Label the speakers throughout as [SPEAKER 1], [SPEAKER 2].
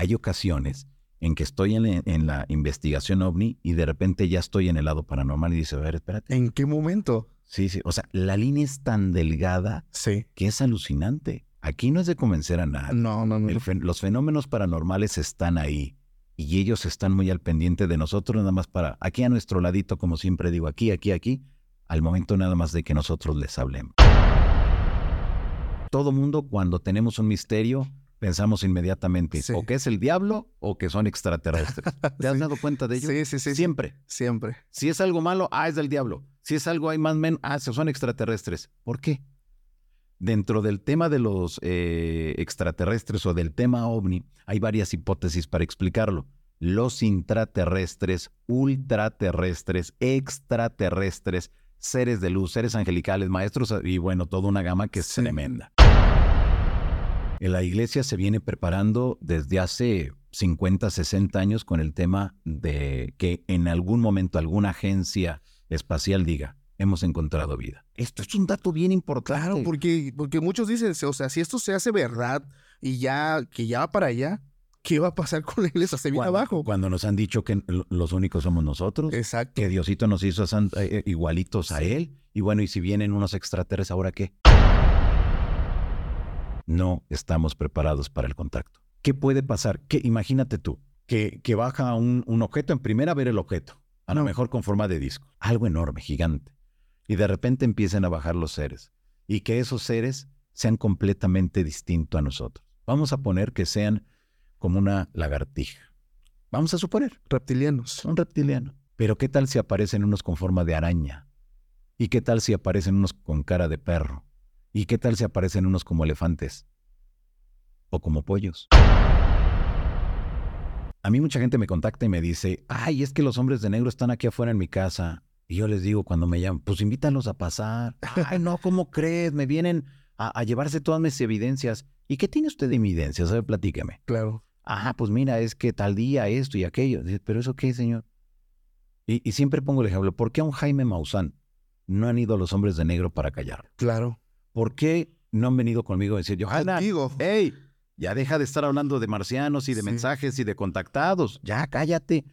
[SPEAKER 1] hay ocasiones en que estoy en, la investigación ovni y de repente ya estoy en el lado paranormal y dice, a ver, espérate.
[SPEAKER 2] ¿En qué momento?
[SPEAKER 1] Sí, sí. O sea, la línea es tan delgada
[SPEAKER 2] sí.
[SPEAKER 1] que es alucinante. Aquí no es de convencer a nadie.
[SPEAKER 2] No, no, no.
[SPEAKER 1] los fenómenos paranormales están ahí y ellos están muy al pendiente de nosotros, nada más para aquí a nuestro ladito, como siempre digo, aquí, aquí, aquí, al momento nada más de que nosotros les hablemos. Todo mundo, cuando tenemos un misterio, pensamos inmediatamente o que es el diablo o que son extraterrestres. ¿Te has dado cuenta de ello?
[SPEAKER 2] Sí, sí, sí.
[SPEAKER 1] Siempre.
[SPEAKER 2] Siempre.
[SPEAKER 1] Si es algo malo, ah, es del diablo. Si es algo hay más men, ah, son extraterrestres. ¿Por qué? Dentro del tema de los eh, extraterrestres o del tema ovni, hay varias hipótesis para explicarlo. Los intraterrestres, ultraterrestres, extraterrestres, seres de luz, seres angelicales, maestros y bueno, toda una gama que es tremenda. En la iglesia se viene preparando desde hace 50, 60 años con el tema de que en algún momento alguna agencia espacial diga, hemos encontrado vida. Esto es un dato bien importante.
[SPEAKER 2] Claro, porque, porque muchos dicen, o sea, si esto se hace verdad y ya, que ya va para allá, ¿qué va a pasar con la iglesia? Se viene abajo.
[SPEAKER 1] Cuando nos han dicho que los únicos somos nosotros.
[SPEAKER 2] Exacto.
[SPEAKER 1] Que Diosito nos hizo eh, eh, igualitos a Él. Y bueno, y si vienen unos extraterrestres, ¿ahora qué? No estamos preparados para el contacto. ¿Qué puede pasar? Que imagínate tú, que, que baja un, un, objeto en primera a ver el objeto, a lo mejor con forma de disco, algo enorme, gigante y de repente empiecen a bajar los seres y que esos seres sean completamente distintos a nosotros. Vamos a poner que sean como una lagartija. Vamos a suponer.
[SPEAKER 2] Reptilianos.
[SPEAKER 1] Un reptiliano. Pero ¿qué tal si aparecen unos con forma de araña? ¿Y qué tal si aparecen unos con cara de perro? ¿Y qué tal si aparecen unos como elefantes? ¿O como pollos? A mí mucha gente me contacta y me dice, ay, es que los hombres de negro están aquí afuera en mi casa. Y yo les digo cuando me llaman, pues invítalos a pasar. Ay, no, ¿cómo crees? Me vienen a, llevarse todas mis evidencias. ¿Y qué tiene usted de evidencias? A ver, platícame.
[SPEAKER 2] Claro.
[SPEAKER 1] Ajá, pues mira, es que tal día esto y aquello. Pero eso qué, señor. Y, siempre pongo el ejemplo, ¿por qué a un Jaime Maussan no han ido los hombres de negro para callar?
[SPEAKER 2] Claro.
[SPEAKER 1] ¿Por qué no han venido conmigo a decir, Johanna, hey, ya deja de estar hablando de marcianos y de mensajes y de contactados, ya cállate.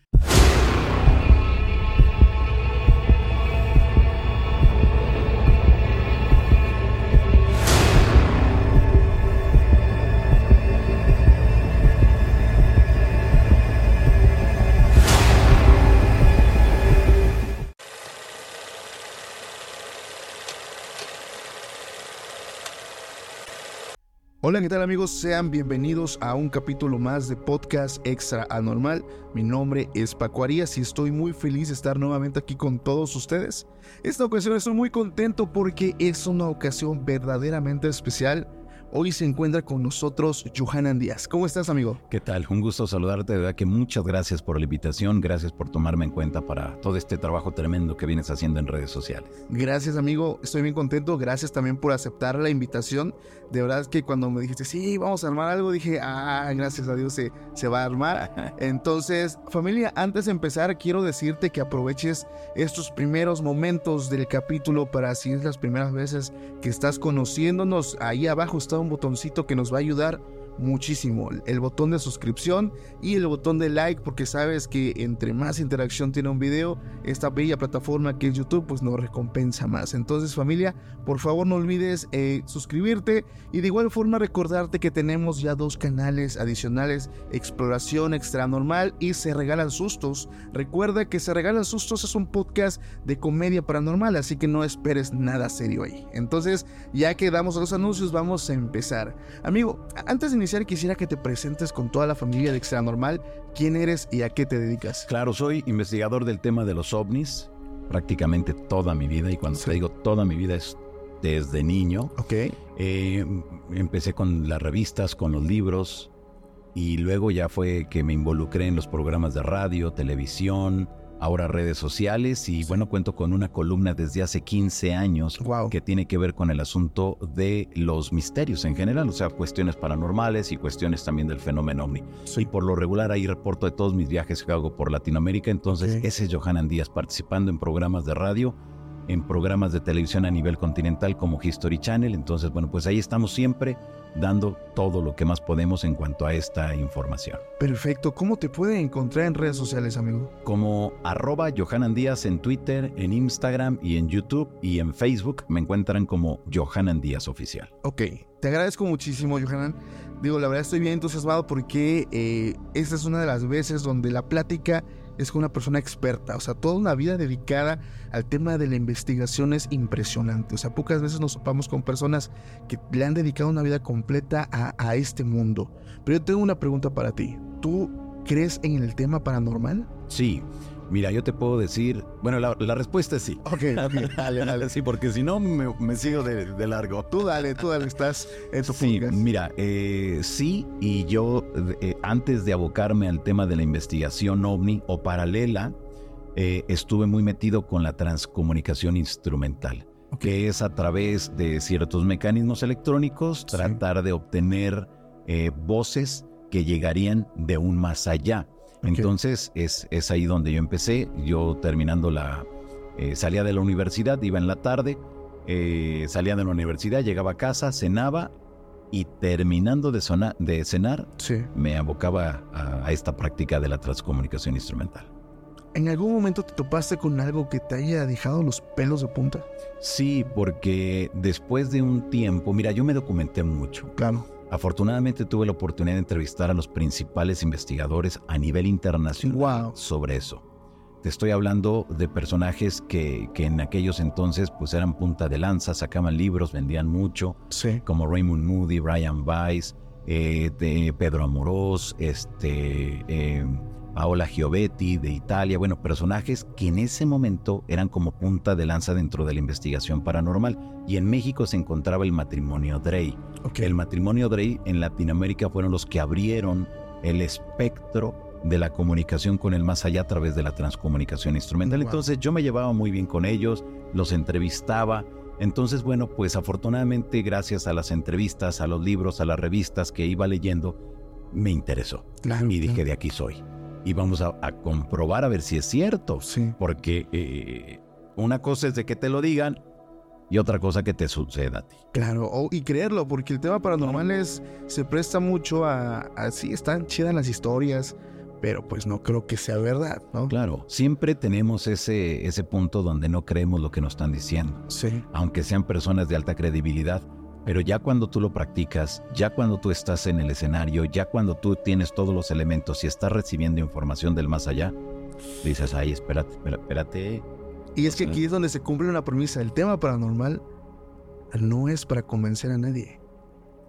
[SPEAKER 2] Hola, ¿qué tal amigos? Sean bienvenidos a un capítulo más de Podcast Extra Anormal. Mi nombre es Paco Arias y estoy muy feliz de estar nuevamente aquí con todos ustedes. Esta ocasión estoy muy contento porque es una ocasión verdaderamente especial Hoy se encuentra con nosotros Johanan Díaz. ¿Cómo estás, amigo?
[SPEAKER 1] ¿Qué tal? Un gusto saludarte. De verdad que muchas gracias por la invitación. Gracias por tomarme en cuenta para todo este trabajo tremendo que vienes haciendo en redes sociales.
[SPEAKER 2] Gracias, amigo. Estoy bien contento. Gracias también por aceptar la invitación. De verdad que cuando me dijiste, sí, vamos a armar algo, dije, ah, gracias a Dios se, se va a armar. Entonces, familia, antes de empezar, quiero decirte que aproveches estos primeros momentos del capítulo para si es las primeras veces que estás conociéndonos. Ahí abajo está un botoncito que nos va a ayudar muchísimo. El botón de suscripción y el botón de like porque sabes que entre más interacción tiene un video, esta bella plataforma que es YouTube pues nos recompensa más. Entonces familia, por favor no olvides eh, suscribirte y de igual forma recordarte que tenemos ya dos canales adicionales, Exploración Extra Normal y Se Regalan Sustos. Recuerda que Se Regalan Sustos es un podcast de comedia paranormal, así que no esperes nada serio ahí. Entonces ya que damos los anuncios vamos a empezar. Amigo, antes de quisiera que te presentes con toda la familia de Extra Normal. ¿Quién eres y a qué te dedicas?
[SPEAKER 1] Claro, soy investigador del tema de los ovnis prácticamente toda mi vida. Y cuando te digo toda mi vida es desde niño.
[SPEAKER 2] Ok.
[SPEAKER 1] Eh, empecé con las revistas, con los libros. Y luego ya fue que me involucré en los programas de radio, televisión, ahora redes sociales y bueno, cuento con una columna desde hace 15 años que tiene que ver con el asunto de los misterios en general, o sea, cuestiones paranormales y cuestiones también del fenómeno ovni. Y por lo regular ahí reporto de todos mis viajes que hago por Latinoamérica, entonces ese es Johanan Díaz participando en programas de radio en programas de televisión a nivel continental como History Channel. Entonces, bueno, pues ahí estamos siempre dando todo lo que más podemos en cuanto a esta información.
[SPEAKER 2] Perfecto. ¿Cómo te pueden encontrar en redes sociales, amigo?
[SPEAKER 1] Como arroba Johanan Díaz en Twitter, en Instagram y en YouTube y en Facebook me encuentran como Johanan Díaz Oficial.
[SPEAKER 2] Ok. Te agradezco muchísimo, Johanan. Digo, la verdad estoy bien entusiasmado porque eh, esta es una de las veces donde la plática es una persona experta, o sea, toda una vida dedicada al tema de la investigación es impresionante, o sea, pocas veces nos topamos con personas que le han dedicado una vida completa a, a este mundo. Pero yo tengo una pregunta para ti, ¿tú crees en el tema paranormal?
[SPEAKER 1] Sí, Mira, yo te puedo decir, bueno, la, respuesta es sí.
[SPEAKER 2] Ok, dale, dale.
[SPEAKER 1] Sí, porque si no me, sigo de, largo.
[SPEAKER 2] Tú dale, tú dale, estás en tu
[SPEAKER 1] Sí, mira, eh, sí, y yo eh, antes de abocarme al tema de la investigación ovni o paralela, eh, estuve muy metido con la transcomunicación instrumental, que es a través de ciertos mecanismos electrónicos tratar de obtener voces que llegarían de un más allá. Entonces es, es, ahí donde yo empecé. Yo terminando la... Eh, salía de la universidad, iba en la tarde, eh, salía de la universidad, llegaba a casa, cenaba y terminando de, de cenar, me abocaba a, esta práctica de la transcomunicación instrumental.
[SPEAKER 2] ¿En algún momento te topaste con algo que te haya dejado los pelos de punta?
[SPEAKER 1] Sí, porque después de un tiempo, mira, yo me documenté mucho.
[SPEAKER 2] Claro.
[SPEAKER 1] Afortunadamente tuve la oportunidad de entrevistar a los principales investigadores a nivel internacional sobre eso. Te estoy hablando de personajes que, que, en aquellos entonces pues eran punta de lanza, sacaban libros, vendían mucho, como Raymond Moody, Brian Weiss, eh, de Pedro Amorós, este, eh, Paola Giovetti de Italia, bueno, personajes que en ese momento eran como punta de lanza dentro de la investigación paranormal. Y en México se encontraba el matrimonio Drey. El matrimonio Drey en Latinoamérica fueron los que abrieron el espectro de la comunicación con el más allá a través de la transcomunicación instrumental. Entonces yo me llevaba muy bien con ellos, los entrevistaba. Entonces, bueno, pues afortunadamente gracias a las entrevistas, a los libros, a las revistas que iba leyendo, me interesó. y dije, de aquí soy y vamos a, comprobar a ver si es cierto.
[SPEAKER 2] Sí.
[SPEAKER 1] Porque eh, una cosa es de que te lo digan y otra cosa que te suceda a ti.
[SPEAKER 2] Claro, y creerlo, porque el tema paranormal es, se presta mucho a, así están chidas las historias, pero pues no creo que sea verdad, ¿no?
[SPEAKER 1] Claro, siempre tenemos ese, ese punto donde no creemos lo que nos están diciendo.
[SPEAKER 2] Sí.
[SPEAKER 1] Aunque sean personas de alta credibilidad, pero ya cuando tú lo practicas, ya cuando tú estás en el escenario, ya cuando tú tienes todos los elementos y estás recibiendo información del más allá, dices, ay, espérate, espérate.
[SPEAKER 2] Y es que aquí es donde se cumple una premisa. El tema paranormal no es para convencer a nadie.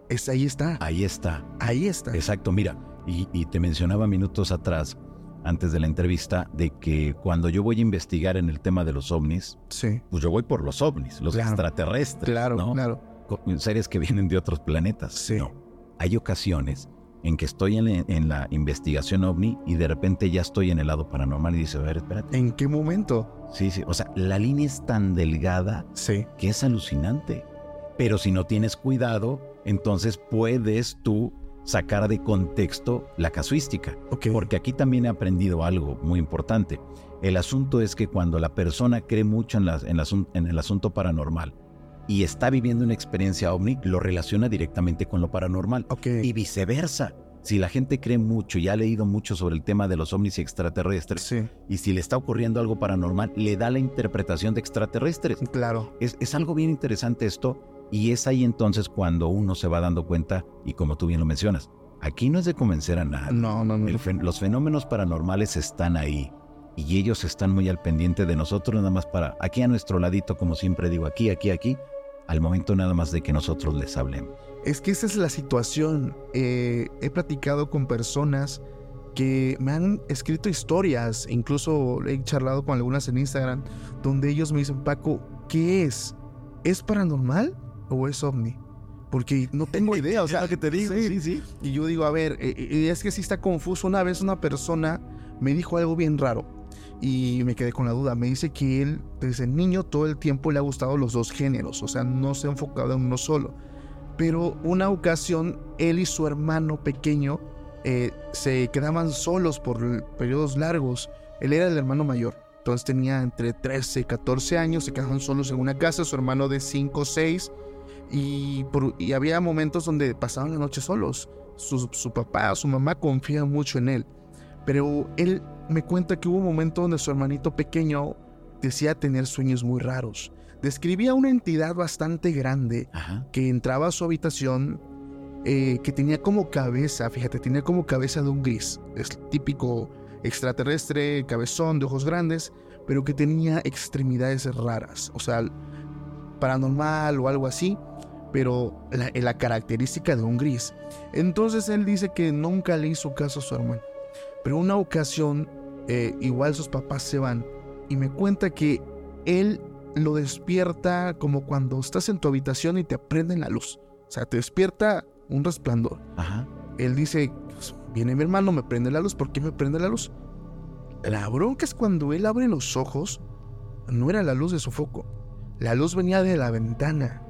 [SPEAKER 2] Es, ahí está.
[SPEAKER 1] Ahí está.
[SPEAKER 2] Ahí está.
[SPEAKER 1] Exacto, mira, y, te mencionaba minutos atrás, antes de la entrevista, de que cuando yo voy a investigar en el tema de los ovnis,
[SPEAKER 2] sí.
[SPEAKER 1] pues yo voy por los ovnis, los extraterrestres.
[SPEAKER 2] Claro,
[SPEAKER 1] ¿no?
[SPEAKER 2] claro
[SPEAKER 1] seres que vienen de otros planetas.
[SPEAKER 2] Sí.
[SPEAKER 1] No. Hay ocasiones en que estoy en, la investigación ovni y de repente ya estoy en el lado paranormal y dice, a ver, espérate.
[SPEAKER 2] ¿En qué momento?
[SPEAKER 1] Sí, sí. O sea, la línea es tan delgada
[SPEAKER 2] sí.
[SPEAKER 1] que es alucinante. Pero si no tienes cuidado, entonces puedes tú sacar de contexto la casuística. Porque aquí también he aprendido algo muy importante. El asunto es que cuando la persona cree mucho en, en el asunto paranormal, y está viviendo una experiencia ovni, lo relaciona directamente con lo paranormal. Y viceversa. Si la gente cree mucho y ha leído mucho sobre el tema de los ovnis y extraterrestres, y si le está ocurriendo algo paranormal, le da la interpretación de extraterrestres.
[SPEAKER 2] Claro.
[SPEAKER 1] Es, es algo bien interesante esto, y es ahí entonces cuando uno se va dando cuenta, y como tú bien lo mencionas, aquí no es de convencer a nadie.
[SPEAKER 2] No, no, no.
[SPEAKER 1] los fenómenos paranormales están ahí y ellos están muy al pendiente de nosotros, nada más para aquí a nuestro ladito, como siempre digo, aquí, aquí, aquí, al momento nada más de que nosotros les hablemos.
[SPEAKER 2] Es que esa es la situación. Eh, he platicado con personas que me han escrito historias, incluso he charlado con algunas en Instagram, donde ellos me dicen, Paco, ¿qué es? ¿Es paranormal o es ovni? Porque no tengo idea, o sea,
[SPEAKER 1] que te digo, sí, sí.
[SPEAKER 2] Y yo digo, a ver, eh, eh, es que sí está confuso. Una vez una persona me dijo algo bien raro y me quedé con la duda. Me dice que él desde niño todo el tiempo le ha gustado los dos géneros, o sea, no se ha enfocado en uno solo. Pero una ocasión, él y su hermano pequeño eh, se quedaban solos por periodos largos. Él era el hermano mayor. entonces tenía entre 13 y 14 años, se quedaron solos en una casa, su hermano de 5 o 6, y, y había momentos donde pasaban la noche solos. Su, su papá, su mamá confían mucho en él, pero él me cuenta que hubo un momento donde su hermanito pequeño decía tener sueños muy raros. Describía una entidad bastante grande que entraba a su habitación, eh, que tenía como cabeza, fíjate, tenía como cabeza de un gris. Es típico extraterrestre, cabezón, de ojos grandes, pero que tenía extremidades raras, o sea, paranormal o algo así, pero la, la característica de un gris. Entonces él dice que nunca le hizo caso a su hermano. Pero una ocasión, eh, igual sus papás se van y me cuenta que él lo despierta como cuando estás en tu habitación y te prenden la luz. O sea, te despierta un resplandor. Ajá. Él dice, pues, viene mi hermano, me prende la luz. ¿Por qué me prende la luz? La bronca es cuando él abre los ojos, no era la luz de su foco. La luz venía de la ventana.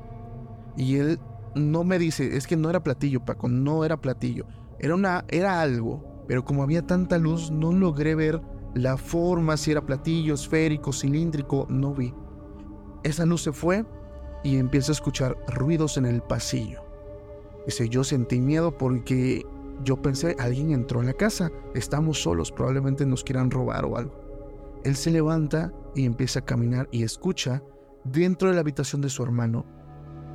[SPEAKER 2] Y él no me dice, es que no era platillo, Paco, no era platillo. Era, una, era algo, pero como había tanta luz, no logré ver la forma, si era platillo, esférico, cilíndrico, no vi. Esa luz se fue y empiezo a escuchar ruidos en el pasillo. Dice, yo sentí miedo porque yo pensé, alguien entró en la casa, estamos solos, probablemente nos quieran robar o algo. Él se levanta y empieza a caminar y escucha dentro de la habitación de su hermano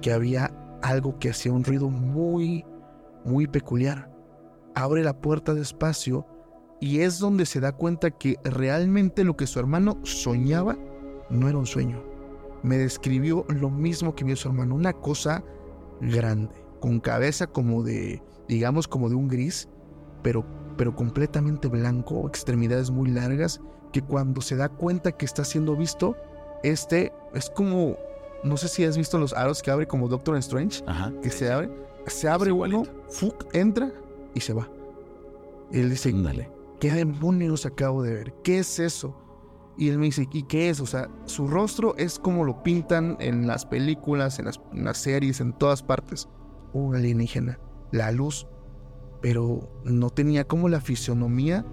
[SPEAKER 2] que había algo que hacía un ruido muy, muy peculiar. Abre la puerta despacio y es donde se da cuenta que realmente lo que su hermano soñaba no era un sueño. Me describió lo mismo que vio su hermano, una cosa grande, con cabeza como de, digamos, como de un gris, pero, pero completamente blanco, extremidades muy largas, que cuando se da cuenta que está siendo visto, este es como, no sé si has visto los aros que abre como Doctor Strange, que se abre, se abre uno, entra y se va. él dice, Dale. ¿qué demonios acabo de ver? ¿Qué es eso? Y él me dice, ¿y qué es? O sea, su rostro es como lo pintan en las películas, en las, series, en todas partes. Un alienígena, la luz, pero no tenía como la fisionomía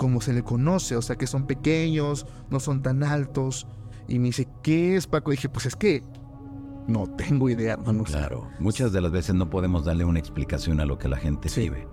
[SPEAKER 2] como se le conoce, o sea, que son pequeños, no son tan altos. Y me dice, ¿qué es Paco? Y dije, pues es que no tengo idea, no,
[SPEAKER 1] Claro, muchas de las veces no podemos darle una explicación a lo que la gente vive.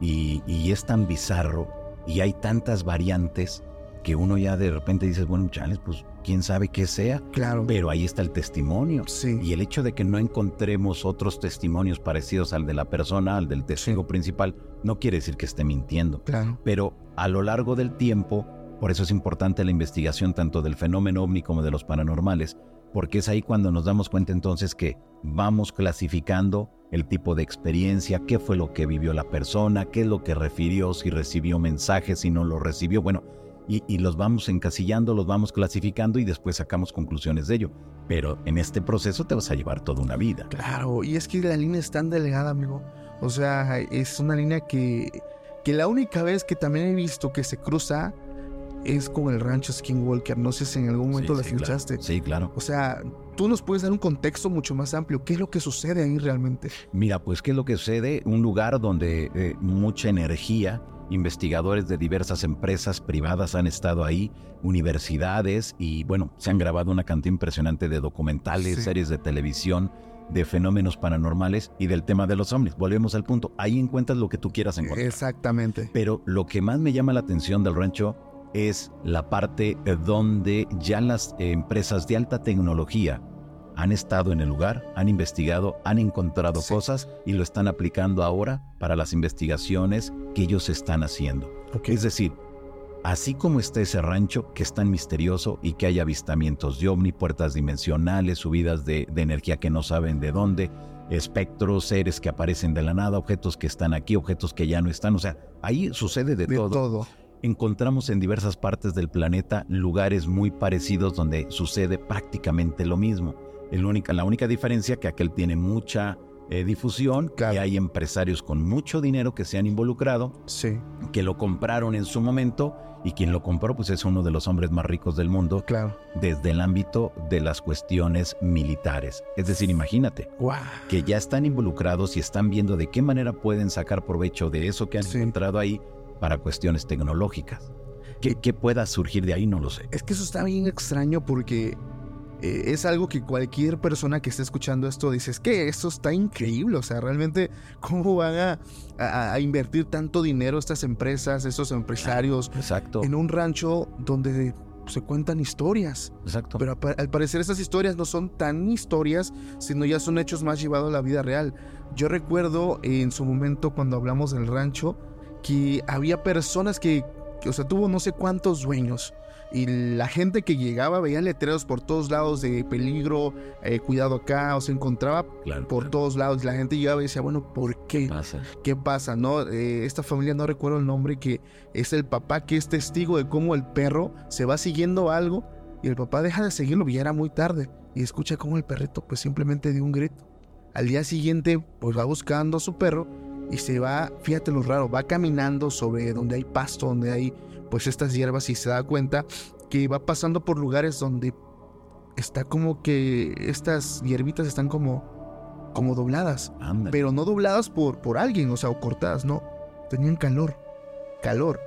[SPEAKER 1] Y, y es tan bizarro y hay tantas variantes que uno ya de repente dice, bueno, chales, pues quién sabe qué sea.
[SPEAKER 2] Claro.
[SPEAKER 1] Pero ahí está el testimonio.
[SPEAKER 2] Sí.
[SPEAKER 1] Y el hecho de que no encontremos otros testimonios parecidos al de la persona, al del testigo principal, no quiere decir que esté mintiendo.
[SPEAKER 2] Claro.
[SPEAKER 1] Pero a lo largo del tiempo, por eso es importante la investigación tanto del fenómeno ovni como de los paranormales, porque es ahí cuando nos damos cuenta entonces que vamos clasificando el tipo de experiencia, qué fue lo que vivió la persona, qué es lo que refirió, si recibió mensajes, si no lo recibió, bueno, y, los vamos encasillando, los vamos clasificando y después sacamos conclusiones de ello. Pero en este proceso te vas a llevar toda una vida.
[SPEAKER 2] Claro, y es que la línea es tan delgada, amigo. O sea, es una línea que, que la única vez que también he visto que se cruza es con el rancho Skinwalker. No sé si en algún momento la escuchaste.
[SPEAKER 1] Sí, claro.
[SPEAKER 2] O sea, tú nos puedes dar un contexto mucho más amplio. ¿Qué es lo que sucede ahí realmente?
[SPEAKER 1] Mira, pues, ¿qué es lo que sucede? Un lugar donde eh, mucha energía, investigadores de diversas empresas privadas han estado ahí, universidades y, bueno, se han grabado una cantidad impresionante de documentales, series de televisión de fenómenos paranormales y del tema de los ovnis. Volvemos al punto. Ahí encuentras lo que tú quieras encontrar.
[SPEAKER 2] Exactamente.
[SPEAKER 1] Pero lo que más me llama la atención del rancho es la parte donde ya las empresas de alta tecnología han estado en el lugar, han investigado, han encontrado cosas y lo están aplicando ahora para las investigaciones que ellos están haciendo. Es decir, así como está ese rancho que es tan misterioso y que hay avistamientos de ovni, puertas dimensionales, subidas de, energía que no saben de dónde, espectros, seres que aparecen de la nada, objetos que están aquí, objetos que ya no están, o sea, ahí sucede de, todo.
[SPEAKER 2] todo
[SPEAKER 1] encontramos en diversas partes del planeta lugares muy parecidos donde sucede prácticamente lo mismo. El única, la única diferencia que aquel tiene mucha eh, difusión, que hay empresarios con mucho dinero que se han involucrado,
[SPEAKER 2] sí.
[SPEAKER 1] que lo compraron en su momento y quien lo compró pues es uno de los hombres más ricos del mundo
[SPEAKER 2] claro.
[SPEAKER 1] desde el ámbito de las cuestiones militares. Es decir, imagínate que ya están involucrados y están viendo de qué manera pueden sacar provecho de eso que han encontrado ahí para cuestiones tecnológicas. ¿Qué, qué pueda surgir de ahí? No lo sé.
[SPEAKER 2] Es que eso está bien extraño porque eh, es algo que cualquier persona que esté escuchando esto dice, es que esto está increíble, o sea, realmente, ¿cómo van a, a- a invertir tanto dinero estas empresas, estos empresarios,
[SPEAKER 1] Exacto,
[SPEAKER 2] en un rancho donde se cuentan historias?
[SPEAKER 1] exacto.
[SPEAKER 2] Pero al parecer esas historias no son tan historias, sino ya son hechos más llevados a la vida real. Yo recuerdo en su momento cuando hablamos del rancho que había personas que, que, o sea, tuvo no sé cuántos dueños. Y la gente que llegaba veía letreros por todos lados de peligro, eh, cuidado acá, o se encontraba
[SPEAKER 1] claro,
[SPEAKER 2] por
[SPEAKER 1] claro.
[SPEAKER 2] todos lados. La gente llegaba y decía, bueno, ¿por qué?
[SPEAKER 1] Pasa.
[SPEAKER 2] ¿Qué pasa? No, Eh, esta familia no recuerdo el nombre que es el papá que es testigo de cómo el perro se va siguiendo algo y el papá deja de seguirlo, y ya era muy tarde y escucha cómo el perrito pues simplemente dio un grito. Al día siguiente pues va buscando a su perro y se va, fíjate lo raro, va caminando sobre donde hay pasto, donde hay pues estas hierbas y se da cuenta que va pasando por lugares donde está como que estas hierbitas están como como dobladas pero no dobladas por, por alguien, o sea, o cortadas, no. Tenían calor, calor.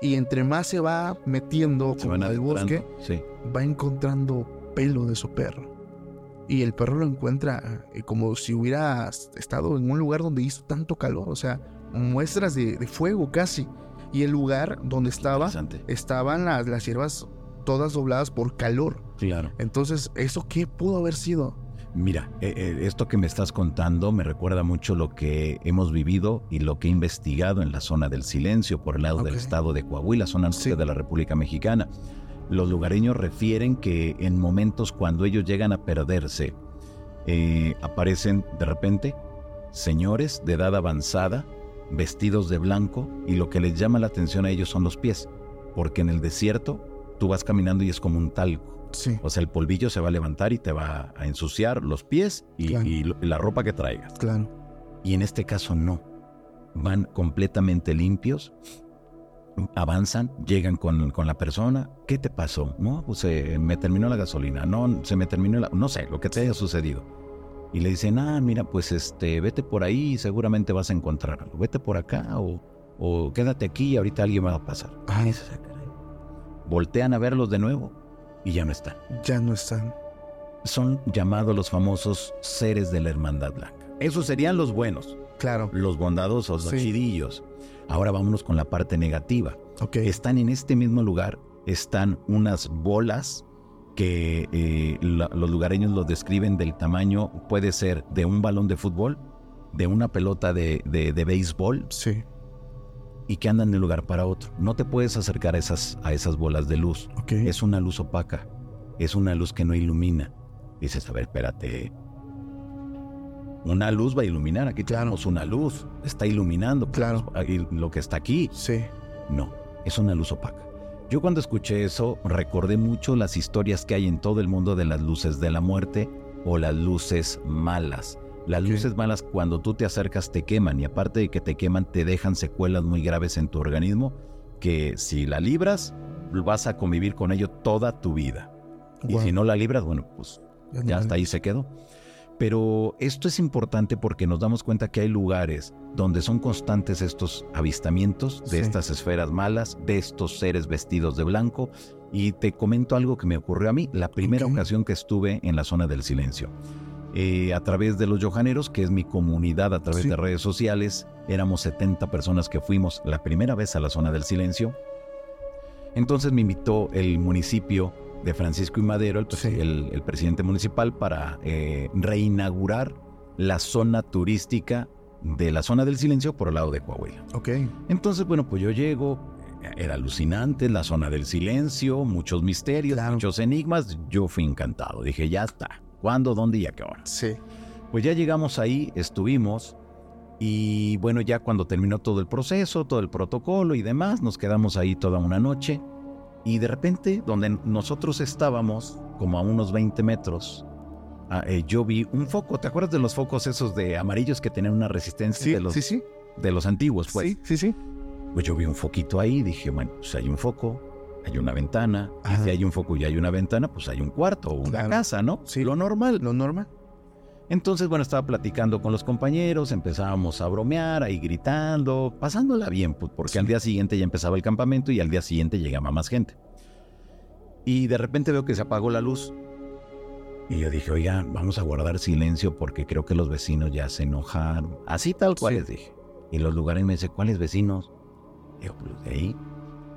[SPEAKER 2] Y entre más se va metiendo
[SPEAKER 1] Se
[SPEAKER 2] como
[SPEAKER 1] van
[SPEAKER 2] al bosque,
[SPEAKER 1] Sí.
[SPEAKER 2] va encontrando pelo de su perro. Y el perro lo encuentra eh, como si hubiera estado en un lugar donde hizo tanto calor, o sea, muestras de, de fuego casi. Y el lugar donde estaba, estaban las, las hierbas todas dobladas por calor.
[SPEAKER 1] Claro.
[SPEAKER 2] Entonces, ¿eso qué pudo haber sido?
[SPEAKER 1] Mira, eh, eh, esto que me estás contando me recuerda mucho lo que hemos vivido y lo que he investigado en la zona del silencio por el lado del estado de Coahuila, zona norte
[SPEAKER 2] Sí.
[SPEAKER 1] de la República Mexicana. Los lugareños refieren que en momentos cuando ellos llegan a perderse, eh, aparecen de repente señores de edad avanzada, vestidos de blanco, y lo que les llama la atención a ellos son los pies, porque en el desierto tú vas caminando y es como un talco.
[SPEAKER 2] Sí.
[SPEAKER 1] O sea, el polvillo se va a levantar y te va a ensuciar los pies y,
[SPEAKER 2] Claro.
[SPEAKER 1] y lo- y la ropa que traigas.
[SPEAKER 2] Claro.
[SPEAKER 1] Y en este caso no. Van completamente limpios, avanzan, llegan con, con la persona. ¿Qué te pasó? No, pues se me terminó la gasolina. No, se me terminó la... No sé, lo que te haya sucedido. Y le dicen, ah, mira, pues este, vete por ahí y seguramente vas a encontrar algo. Vete por acá o, o quédate aquí y ahorita alguien va a pasar. "Ah, caray". Voltean a verlos de nuevo y ya no están
[SPEAKER 2] ya no están.
[SPEAKER 1] son llamados los famosos seres de la hermandad blanca. Esos serían los buenos,
[SPEAKER 2] Claro.
[SPEAKER 1] los bondadosos, los
[SPEAKER 2] Sí.
[SPEAKER 1] chidillos. Ahora vámonos con la parte negativa.
[SPEAKER 2] Ok.
[SPEAKER 1] Están en este mismo lugar, están unas bolas que eh, la- los lugareños lo describen del tamaño, puede ser de un balón de fútbol, de una pelota de, de- de béisbol
[SPEAKER 2] Sí.
[SPEAKER 1] y que andan de un lugar para otro. No te puedes acercar a esas, a esas bolas de luz.
[SPEAKER 2] Ok.
[SPEAKER 1] Es una luz opaca, es una luz que no ilumina. Dices, a ver, espérate. Una luz va a iluminar, aquí
[SPEAKER 2] Claro.
[SPEAKER 1] tenemos una luz, está iluminando pues,
[SPEAKER 2] Claro.
[SPEAKER 1] ahí lo que está aquí.
[SPEAKER 2] Sí.
[SPEAKER 1] No, es una luz opaca. Yo cuando escuché eso recordé mucho las historias que hay en todo el mundo de las luces de la muerte o las luces malas. Las luces malas cuando tú te acercas te queman y aparte de que te queman te dejan secuelas muy graves en tu organismo que si la libras vas a convivir con ello toda tu vida. Y si no la libras, bueno, pues
[SPEAKER 2] Ya
[SPEAKER 1] ya
[SPEAKER 2] no-
[SPEAKER 1] hasta ahí se quedó. Pero esto es importante porque nos damos cuenta que hay lugares donde son constantes estos avistamientos de
[SPEAKER 2] Sí.
[SPEAKER 1] estas esferas malas, de estos seres vestidos de blanco. Y te comento algo que me ocurrió a mí la primera ocasión que estuve en la zona del silencio. Eh, a través de los Yojaneros, que es mi comunidad a través
[SPEAKER 2] Sí.
[SPEAKER 1] de redes sociales, éramos 70 personas que fuimos la primera vez a la zona del silencio. Entonces me invitó el municipio de Francisco y Madero, el,
[SPEAKER 2] Sí.
[SPEAKER 1] el- el presidente municipal, para eh, reinaugurar la zona turística de la zona del silencio por el lado de Coahuila.
[SPEAKER 2] Ok.
[SPEAKER 1] Entonces, bueno, pues yo llego, era alucinante, la zona del silencio, muchos misterios,
[SPEAKER 2] Claro.
[SPEAKER 1] muchos enigmas, yo fui encantado, dije, ya está, ¿cuándo, dónde y a qué hora?
[SPEAKER 2] Sí.
[SPEAKER 1] Pues ya llegamos ahí, estuvimos y bueno, ya cuando terminó todo el proceso, todo el protocolo y demás, nos quedamos ahí toda una noche y de repente, donde nosotros estábamos, como a unos 20 metros, ah, eh, yo vi un foco, ¿te acuerdas de los focos esos de amarillos que tenían una resistencia
[SPEAKER 2] Sí,
[SPEAKER 1] de, los,
[SPEAKER 2] sí, sí.
[SPEAKER 1] de los antiguos? Pues,
[SPEAKER 2] Sí, sí, sí.
[SPEAKER 1] pues yo vi un foquito ahí y dije, bueno, pues hay un foco, hay una ventana,
[SPEAKER 2] Ajá.
[SPEAKER 1] y si hay un foco y hay una ventana, pues hay un cuarto o una
[SPEAKER 2] Claro.
[SPEAKER 1] casa, ¿no?
[SPEAKER 2] Sí.
[SPEAKER 1] Lo normal.
[SPEAKER 2] Lo normal.
[SPEAKER 1] Entonces, bueno, estaba platicando con los compañeros, empezábamos a bromear, ahí gritando, pasándola bien, pues, porque al día siguiente ya empezaba el campamento y al día siguiente llegaba más gente. Y de repente veo que se apagó la luz. Y yo dije, oiga, vamos a guardar silencio porque creo que los vecinos ya se enojaron. Así tal cual les dije. Y los lugares me dice, ¿cuáles vecinos? Digo, pues de ahí,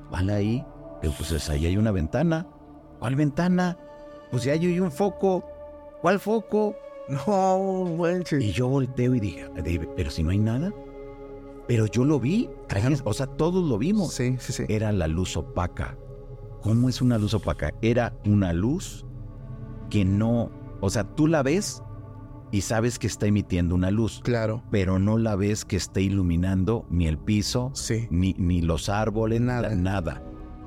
[SPEAKER 1] ¿cuál ahí? Digo, pues ahí hay una ventana. ¿Cuál ventana? Pues ya hay un foco. ¿Cuál foco?
[SPEAKER 2] No, manches.
[SPEAKER 1] Y yo volteo y dije, pero si no hay nada. Pero yo lo vi. O sea, todos lo vimos.
[SPEAKER 2] Sí, sí, sí.
[SPEAKER 1] Era la luz opaca. ¿Cómo es una luz opaca? Era una luz que no, o sea, tú la ves y sabes que está emitiendo una luz.
[SPEAKER 2] Claro.
[SPEAKER 1] Pero no la ves que esté iluminando ni el piso,
[SPEAKER 2] sí.
[SPEAKER 1] ni, ni los árboles, nada. nada.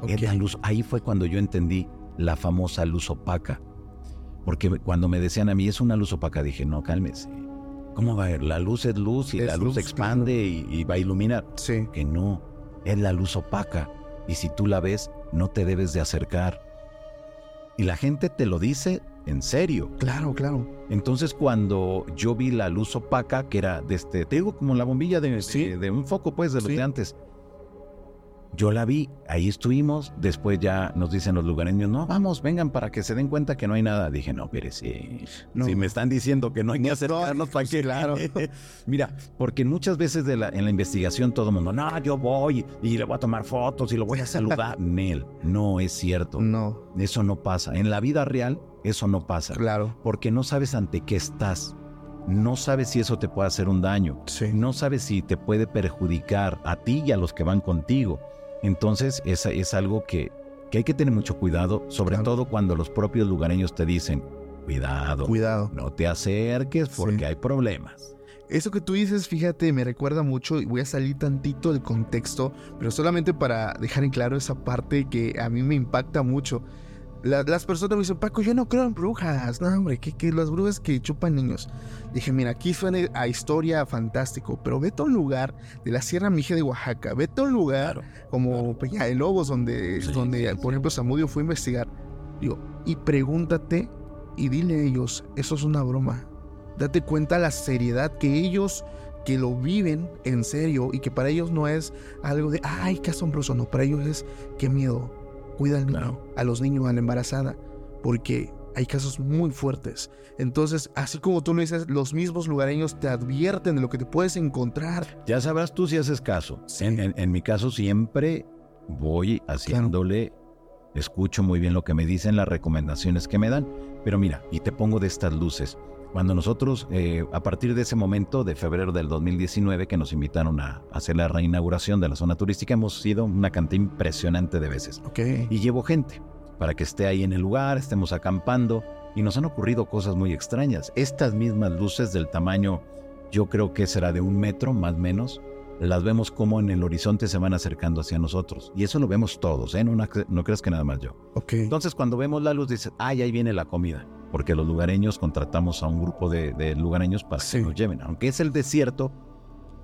[SPEAKER 1] Era luz. Ahí fue cuando yo entendí la famosa luz opaca. Porque cuando me decían a mí, es una luz opaca, dije, no, cálmese. ¿Cómo va a ver? La luz es luz y la luz, expande y, y, va a iluminar.
[SPEAKER 2] Sí.
[SPEAKER 1] Que no, es la luz opaca. Y si tú la ves, no te debes de acercar. Y la gente te lo dice en serio.
[SPEAKER 2] Claro, claro.
[SPEAKER 1] Entonces cuando yo vi la luz opaca, que era de este, te digo como la bombilla de, de, un foco, pues, de los de antes, yo la vi, ahí estuvimos, después ya nos dicen los lugareños, no, vamos, vengan para que se den cuenta que no hay nada. Dije, no, pero si, si me están diciendo que no hay que acercarnos, ¿para qué?
[SPEAKER 2] Claro.
[SPEAKER 1] Mira, porque muchas veces de la, en la investigación todo el mundo, no, yo voy y le voy a tomar fotos y lo voy a saludar. Nel, no es cierto.
[SPEAKER 2] No.
[SPEAKER 1] Eso no pasa. En la vida real, eso no pasa.
[SPEAKER 2] Claro.
[SPEAKER 1] Porque no sabes ante qué estás. No sabes si eso te puede hacer un daño.
[SPEAKER 2] Sí.
[SPEAKER 1] No sabes si te puede perjudicar a ti y a los que van contigo. Entonces, es, es algo que, que, hay que tener mucho cuidado, sobre todo cuando los propios lugareños te dicen, cuidado,
[SPEAKER 2] cuidado,
[SPEAKER 1] no te acerques porque hay problemas.
[SPEAKER 2] Eso que tú dices, fíjate, me recuerda mucho y voy a salir tantito del contexto, pero solamente para dejar en claro esa parte que a mí me impacta mucho las personas me dicen, Paco, yo no creo en brujas. No, hombre, que, que las brujas que chupan niños. Dije, mira, aquí suena a historia fantástico, pero vete a un lugar de la Sierra Mije de Oaxaca, vete a un lugar como Peña de Lobos, donde, donde por ejemplo, Samudio fue a investigar. Digo, y pregúntate y dile a ellos, eso es una broma. Date cuenta la seriedad que ellos que lo viven en serio y que para ellos no es algo de, ay, qué asombroso, no, para ellos es, qué miedo, cuida al niño, a los niños, a la embarazada, porque hay casos muy fuertes. Entonces, así como tú lo dices, los mismos lugareños te advierten de lo que te puedes encontrar.
[SPEAKER 1] Ya sabrás tú si haces caso. En, mi caso siempre voy haciéndole, escucho muy bien lo que me dicen, las recomendaciones que me dan, pero mira, y te pongo de estas luces. Cuando nosotros, eh, a partir de ese momento, de febrero del 2019, que nos invitaron a hacer la reinauguración de la zona turística, hemos sido una cantidad impresionante de veces.
[SPEAKER 2] Okay.
[SPEAKER 1] Y llevo gente para que esté ahí en el lugar, estemos acampando, y nos han ocurrido cosas muy extrañas. Estas mismas luces del tamaño, yo creo que será de un metro más o menos, las vemos como en el horizonte se van acercando hacia nosotros. Y eso lo vemos todos, ¿eh? No, no creas que nada más yo.
[SPEAKER 2] Okay.
[SPEAKER 1] Entonces, cuando vemos la luz, dices, ay, ahí viene la comida porque los lugareños contratamos a un grupo de, lugareños para que nos lleven, aunque es el desierto,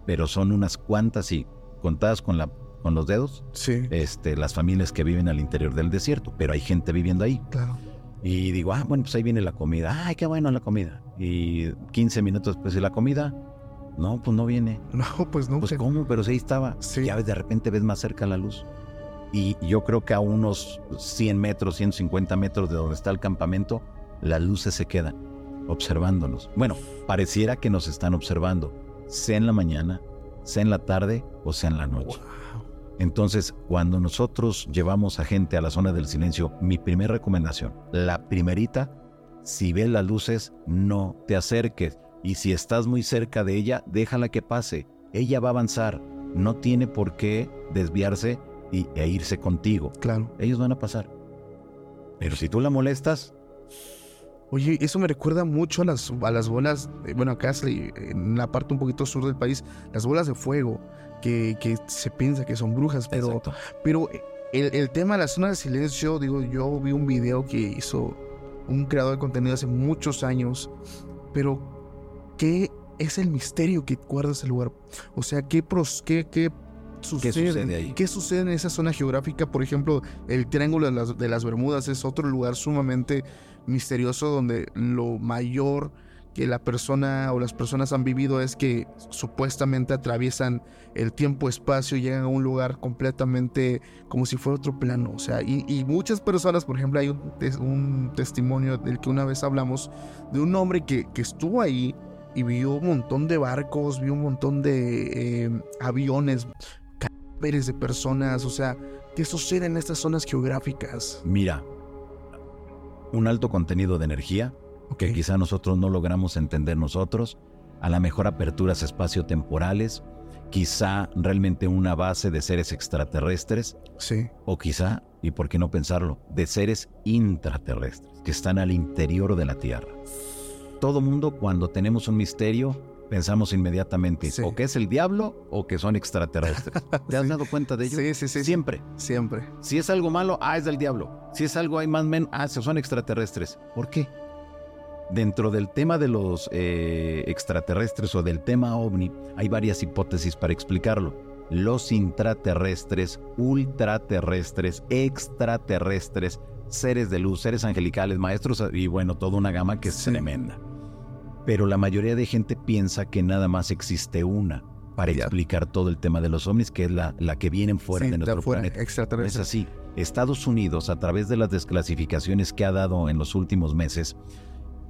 [SPEAKER 1] pero son unas cuantas y contadas con, la, con los dedos,
[SPEAKER 2] sí.
[SPEAKER 1] este, las familias que viven al interior del desierto, pero hay gente viviendo ahí.
[SPEAKER 2] Claro.
[SPEAKER 1] Y digo, ah, bueno, pues ahí viene la comida, ay, qué bueno la comida. Y 15 minutos después de la comida, no, pues no viene.
[SPEAKER 2] No, pues no.
[SPEAKER 1] Pues cómo, pero sí ahí estaba.
[SPEAKER 2] Sí.
[SPEAKER 1] Ya ves, de repente ves más cerca la luz. Y yo creo que a unos 100 metros, 150 metros de donde está el campamento, las luces se quedan observándonos. Bueno, pareciera que nos están observando, sea en la mañana, sea en la tarde o sea en la noche. Entonces, cuando nosotros llevamos a gente a la zona del silencio, mi primera recomendación, la primerita, si ves las luces, no te acerques. Y si estás muy cerca de ella, déjala que pase. Ella va a avanzar. No tiene por qué desviarse y, e irse contigo.
[SPEAKER 2] Claro.
[SPEAKER 1] Ellos van a pasar. Pero si tú la molestas,
[SPEAKER 2] Oye, eso me recuerda mucho a las, a las bolas, bueno, acá en la parte un poquito sur del país, las bolas de fuego, que, que se piensa que son brujas, pero, pero el, el, tema de la zona de silencio, digo, yo vi un video que hizo un creador de contenido hace muchos años, pero ¿qué es el misterio que guarda ese lugar? O sea, ¿qué, pros, qué, qué sucede,
[SPEAKER 1] ¿Qué sucede ahí?
[SPEAKER 2] ¿Qué sucede en esa zona geográfica? Por ejemplo, el Triángulo de las, de las Bermudas es otro lugar sumamente misterioso donde lo mayor que la persona o las personas han vivido es que supuestamente atraviesan el tiempo-espacio y llegan a un lugar completamente como si fuera otro plano. O sea, y, muchas personas, por ejemplo, hay un, testimonio del que una vez hablamos de un hombre que, estuvo ahí y vio un montón de barcos, vio un montón de eh, aviones, cadáveres de personas, o sea, ¿qué sucede en estas zonas geográficas?
[SPEAKER 1] Mira, un alto contenido de energía, que quizá nosotros no logramos entender nosotros, a la mejor aperturas espacio-temporales, quizá realmente una base de seres extraterrestres,
[SPEAKER 2] sí.
[SPEAKER 1] o quizá, y por qué no pensarlo, de seres intraterrestres que están al interior de la Tierra. Todo mundo cuando tenemos un misterio pensamos inmediatamente o que es el diablo o que son extraterrestres. ¿Te has dado cuenta de ello?
[SPEAKER 2] Sí, sí, sí.
[SPEAKER 1] Siempre.
[SPEAKER 2] Siempre.
[SPEAKER 1] Si es algo malo, ah, es del diablo. Si es algo hay más men, ah, son extraterrestres. ¿Por qué? Dentro del tema de los eh, extraterrestres o del tema ovni, hay varias hipótesis para explicarlo. Los intraterrestres, ultraterrestres, extraterrestres, seres de luz, seres angelicales, maestros y bueno, toda una gama que es tremenda. Pero la mayoría de gente piensa que nada más existe una para explicar todo el tema de los ovnis, que es la, la que vienen fuera de nuestro planeta. Es así. Estados Unidos, a través de las desclasificaciones que ha dado en los últimos meses,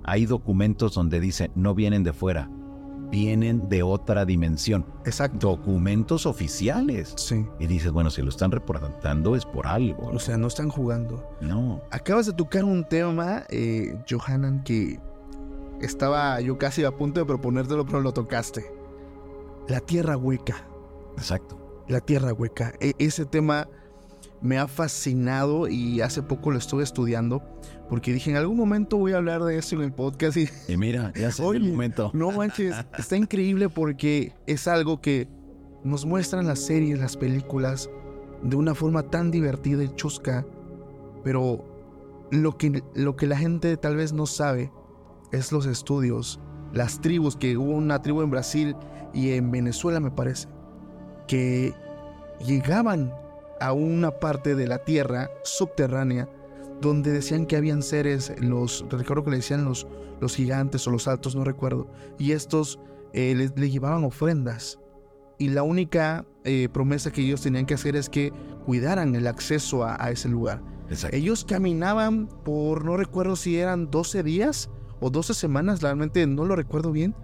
[SPEAKER 1] hay documentos donde dice no vienen de fuera, vienen de otra dimensión.
[SPEAKER 2] Exacto.
[SPEAKER 1] Documentos oficiales.
[SPEAKER 2] Sí.
[SPEAKER 1] Y dices, bueno, si lo están reportando es por algo.
[SPEAKER 2] O sea, no están jugando.
[SPEAKER 1] No.
[SPEAKER 2] Acabas de tocar un tema, eh, Johanan, que estaba yo casi a punto de proponértelo, pero lo tocaste. La tierra hueca.
[SPEAKER 1] Exacto.
[SPEAKER 2] La tierra hueca. E ese tema me ha fascinado y hace poco lo estuve estudiando porque dije en algún momento voy a hablar de eso en el podcast y,
[SPEAKER 1] y mira, ya sé el momento.
[SPEAKER 2] No manches, está increíble porque es algo que nos muestran las series, las películas de una forma tan divertida y chusca, pero lo que, lo que la gente tal vez no sabe es los estudios, las tribus, que hubo una tribu en Brasil y en Venezuela me parece, que llegaban a una parte de la tierra subterránea donde decían que habían seres, los, recuerdo que le decían los, los gigantes o los altos, no recuerdo, y estos eh, le, llevaban ofrendas. Y la única eh, promesa que ellos tenían que hacer es que cuidaran el acceso a, a ese lugar. Ellos caminaban por, no recuerdo si eran 12 días, o 12 semanas, realmente no lo recuerdo bien,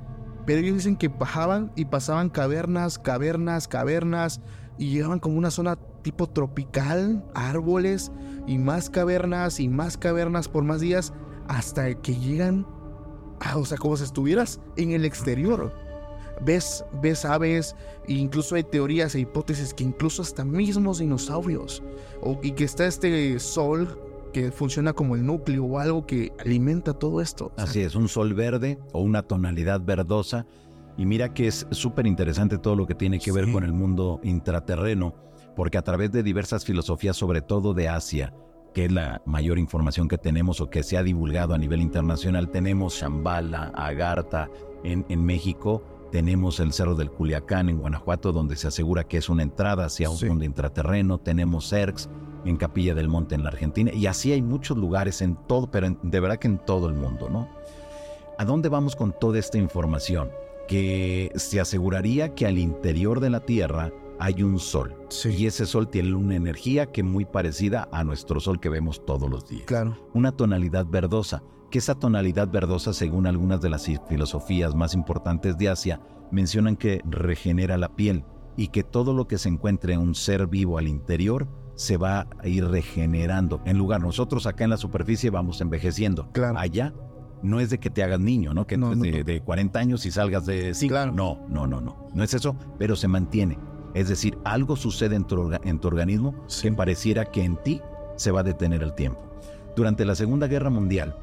[SPEAKER 2] pero ellos dicen que bajaban y pasaban cavernas, cavernas, cavernas y llegaban como una zona tipo tropical, árboles y más cavernas y más cavernas por más días hasta que llegan, a, o sea, como si estuvieras en el exterior. Ves, ves aves, e incluso hay teorías e hipótesis que incluso hasta mismos dinosaurios, o, y que está este sol que funciona como el núcleo o algo que alimenta todo esto.
[SPEAKER 1] Así es, un sol verde o una tonalidad verdosa. Y mira que es súper interesante todo lo que tiene que ver con el mundo intraterreno, porque a través de diversas filosofías, sobre todo de Asia, que es la mayor información que tenemos o que se ha divulgado a nivel internacional, tenemos Shambhala, Agartha en, en México, tenemos el Cerro del Culiacán en Guanajuato, donde se asegura que es una entrada hacia un mundo intraterreno, tenemos CERCS, en Capilla del Monte en la Argentina, y así hay muchos lugares en todo, pero de verdad que en todo el mundo, ¿no? ¿A dónde vamos con toda esta información? Que se aseguraría que al interior de la Tierra hay un sol. Y ese sol tiene una energía que muy parecida a nuestro sol que vemos todos los días.
[SPEAKER 2] Claro.
[SPEAKER 1] Una tonalidad verdosa. Que esa tonalidad verdosa, según algunas de las filosofías más importantes de Asia, mencionan que regenera la piel y que todo lo que se encuentre en un ser vivo al interior se va a ir regenerando. En lugar, nosotros acá en la superficie vamos envejeciendo.
[SPEAKER 2] Claro.
[SPEAKER 1] Allá no es de que te hagas niño, ¿no? Que no, de, de, 40 años y salgas de 5.
[SPEAKER 2] Claro.
[SPEAKER 1] No, no, no, no. No es eso, pero se mantiene. Es decir, algo sucede en tu, en tu organismo que pareciera que en ti se va a detener el tiempo. Durante la Segunda Guerra Mundial,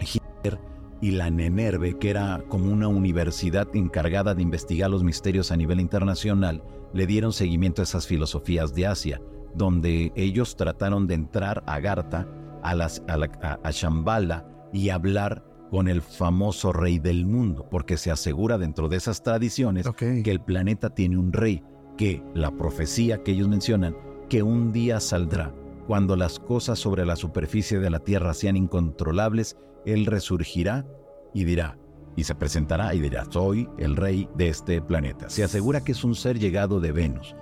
[SPEAKER 1] Hitler y la Nenerve, que era como una universidad encargada de investigar los misterios a nivel internacional, le dieron seguimiento a esas filosofías de Asia donde ellos trataron de entrar a Garta, a, las, a, Shambhala y hablar con el famoso rey del mundo, porque se asegura dentro de esas tradiciones que el planeta tiene un rey, que la profecía que ellos mencionan, que un día saldrá, cuando las cosas sobre la superficie de la tierra sean incontrolables, él resurgirá y dirá, y se presentará y dirá, soy el rey de este planeta. Se asegura que es un ser llegado de Venus.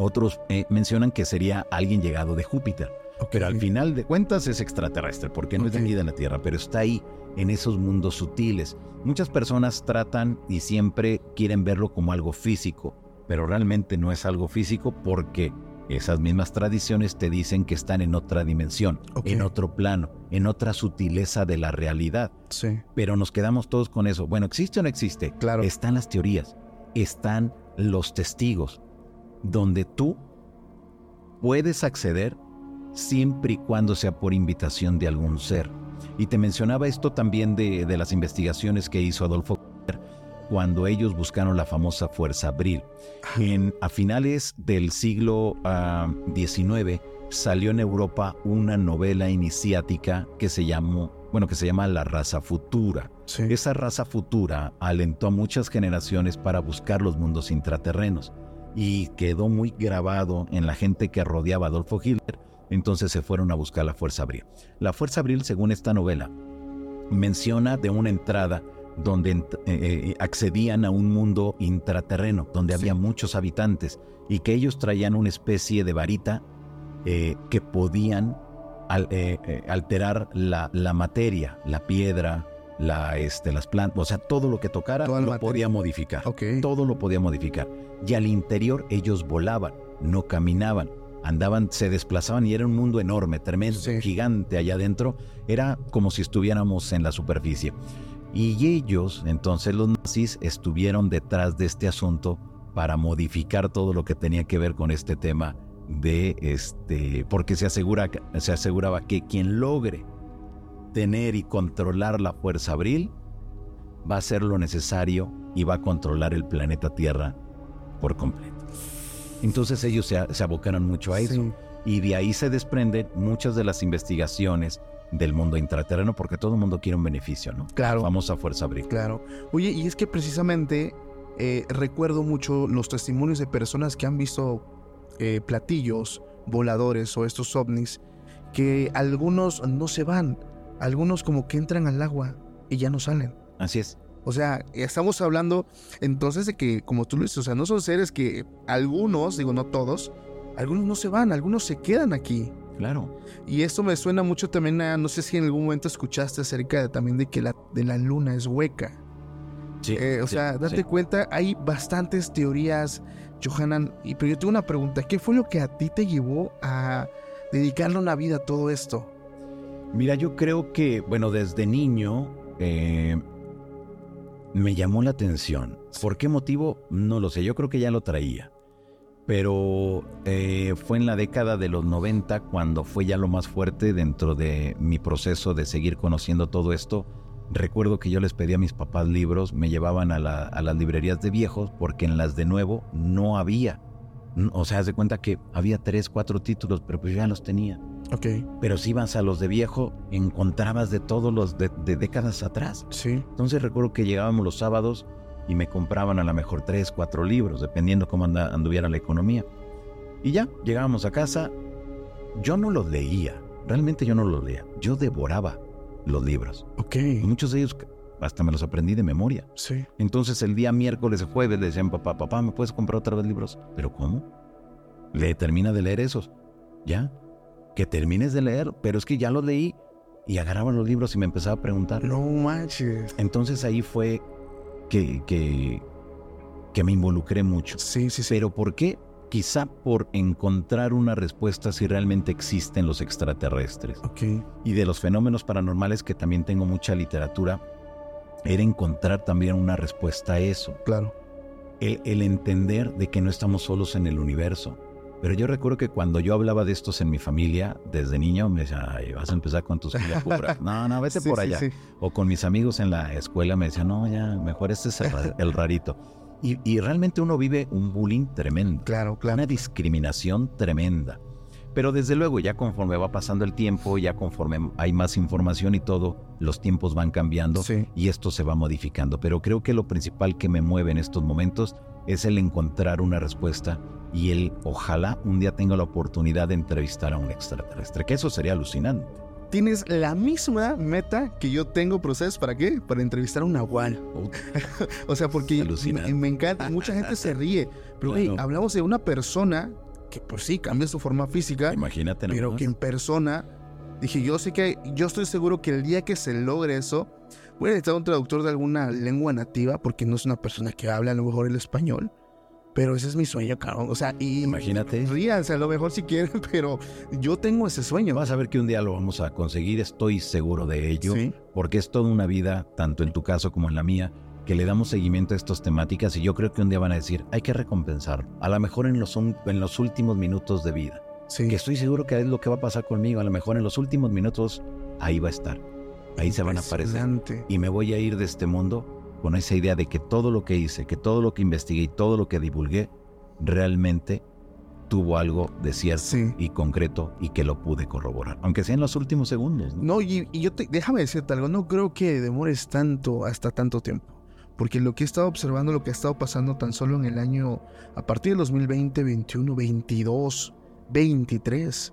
[SPEAKER 1] Otros eh, mencionan que sería alguien llegado de Júpiter. Pero al final de cuentas es extraterrestre, porque no es de vida en la Tierra, pero está ahí, en esos mundos sutiles. Muchas personas tratan y siempre quieren verlo como algo físico, pero realmente no es algo físico porque esas mismas tradiciones te dicen que están en otra dimensión, en otro plano, en otra sutileza de la realidad.
[SPEAKER 2] Sí.
[SPEAKER 1] Pero nos quedamos todos con eso. Bueno, ¿existe o no existe?
[SPEAKER 2] Claro.
[SPEAKER 1] Están las teorías, están los testigos, donde tú puedes acceder siempre y cuando sea por invitación de algún ser. Y te mencionaba esto también de, las investigaciones que hizo Adolfo cuando ellos buscaron la famosa Fuerza Abril. En, a finales del siglo XIX ah, salió en Europa una novela iniciática que se llamó, bueno, que se llama La raza futura. Esa raza futura alentó a muchas generaciones para buscar los mundos intraterrenos y quedó muy grabado en la gente que rodeaba a Adolfo Hitler entonces se fueron a buscar la Fuerza Abril. La Fuerza Abril, según esta novela, menciona de una entrada donde eh, eh, accedían a un mundo intraterreno, donde había muchos habitantes y que ellos traían una especie de varita eh, que podían alterar la, materia, la piedra, la, este, las plantas, o sea, todo lo que tocara lo podía modificar. Todo lo podía modificar. Y al interior ellos volaban, no caminaban andaban, se desplazaban y era un mundo enorme, tremendo, gigante allá adentro. Era como si estuviéramos en la superficie. Y ellos, entonces los nazis, estuvieron detrás de este asunto para modificar todo lo que tenía que ver con este tema de este, porque se, asegura, se aseguraba que quien logre tener y controlar la fuerza abril va a hacer lo necesario y va a controlar el planeta Tierra por completo. Entonces ellos se, abocaron mucho a eso. Y de ahí se desprenden muchas de las investigaciones del mundo intraterreno, porque todo el mundo quiere un beneficio, ¿no?
[SPEAKER 2] Claro.
[SPEAKER 1] Famosa fuerza abril.
[SPEAKER 2] Claro. Oye, y es que precisamente eh, recuerdo mucho los testimonios de personas que han visto eh, platillos voladores o estos ovnis, que algunos no se van, algunos como que entran al agua y ya no salen.
[SPEAKER 1] Así es.
[SPEAKER 2] O sea, estamos hablando entonces de que, como tú lo dices, o sea, no son seres que algunos, digo no todos, algunos no se van, algunos se quedan aquí.
[SPEAKER 1] Claro.
[SPEAKER 2] Y esto me suena mucho también a, no sé si en algún momento escuchaste acerca de, también de que la, de la luna es hueca.
[SPEAKER 1] Sí.
[SPEAKER 2] Eh, o sea, date cuenta, hay bastantes teorías, Johanan, y, pero yo tengo una pregunta, ¿qué fue lo que a ti te llevó a dedicarle una vida a todo esto?
[SPEAKER 1] Mira, yo creo que, bueno, desde niño eh, me llamó la atención. ¿Por qué motivo? No lo sé, yo creo que ya lo traía. Pero eh, fue en la década de los 90 cuando fue ya lo más fuerte dentro de mi proceso de seguir conociendo todo esto. Recuerdo que yo les pedía a mis papás libros, me llevaban a, a las librerías de viejos porque en las de nuevo no había. O sea, haz de cuenta que había tres, cuatro títulos, pero pues ya los tenía.
[SPEAKER 2] Ok.
[SPEAKER 1] Pero si ibas a los de viejo, encontrabas de todos los de, décadas atrás.
[SPEAKER 2] Sí.
[SPEAKER 1] Entonces recuerdo que llegábamos los sábados y me compraban a lo mejor tres, cuatro libros, dependiendo cómo anduviera la economía. Y ya, llegábamos a casa. Yo no los leía, realmente yo no los leía. Yo devoraba los libros.
[SPEAKER 2] Ok.
[SPEAKER 1] muchos de ellos hasta me los aprendí de memoria.
[SPEAKER 2] Sí.
[SPEAKER 1] Entonces el día miércoles o jueves le decían, papá, papá, ¿me puedes comprar otra vez libros? ¿Pero cómo? Le termina de leer esos. ¿Ya? Que termines de leer, pero es que ya los leí y agarraba los libros y me empezaba a preguntar.
[SPEAKER 2] No manches.
[SPEAKER 1] Entonces ahí fue que, que, que me involucré mucho.
[SPEAKER 2] Sí, sí, sí.
[SPEAKER 1] ¿Pero por qué? Quizá por encontrar una respuesta si realmente existen los extraterrestres.
[SPEAKER 2] Ok.
[SPEAKER 1] Y de los fenómenos paranormales que también tengo mucha literatura era encontrar también una respuesta a eso.
[SPEAKER 2] Claro.
[SPEAKER 1] El, entender de que no estamos solos en el universo. Pero yo recuerdo que cuando yo hablaba de estos en mi familia, desde niño, me decían, Ay, vas a empezar con tus No, no, vete por allá. O con mis amigos en la escuela me decían, no, ya, mejor este es el, rarito. Y, y, realmente uno vive un bullying tremendo.
[SPEAKER 2] Claro, claro.
[SPEAKER 1] Una discriminación tremenda. Pero desde luego, ya conforme va pasando el tiempo, ya conforme hay más información y todo, los tiempos van cambiando y esto se va modificando. Pero creo que lo principal que me mueve en estos momentos es el encontrar una respuesta y el ojalá un día tenga la oportunidad de entrevistar a un extraterrestre, que eso sería alucinante.
[SPEAKER 2] tienes la misma meta que yo tengo, proceso ¿para qué? Para entrevistar a un nahual. o sea, porque me, me, encanta, mucha gente se ríe, pero hablamos de una persona que pues sí, cambia su forma física.
[SPEAKER 1] Imagínate.
[SPEAKER 2] Pero que en persona, dije, yo sé que, yo estoy seguro que el día que se logre eso, voy a necesitar un traductor de alguna lengua nativa, porque no es una persona que habla a lo mejor el español. Pero ese es mi sueño, cabrón. O sea, y
[SPEAKER 1] imagínate.
[SPEAKER 2] Ríanse a lo mejor si quieren, pero yo tengo ese sueño.
[SPEAKER 1] Vas a ver que un día lo vamos a conseguir, estoy seguro de ello, porque es toda una vida, tanto en tu caso como en la mía, que le damos seguimiento a estas temáticas y yo creo que un día van a decir, hay que recompensarlo, a lo mejor en los, en los últimos minutos de vida. Sí. Que estoy seguro que es lo que va a pasar conmigo, a lo mejor en los últimos minutos ahí va a estar, ahí se van a aparecer. Y me voy a ir de este mundo con esa idea de que todo lo que hice, que todo lo que investigué y todo lo que divulgué realmente tuvo algo de cierto y concreto y que lo pude corroborar, aunque sea en los últimos segundos.
[SPEAKER 2] No, y, yo te, déjame decirte algo, no creo que demores tanto hasta tanto tiempo, porque lo que he estado observando, lo que ha estado pasando tan solo en el año, a partir del 2020, 21, 22, 23,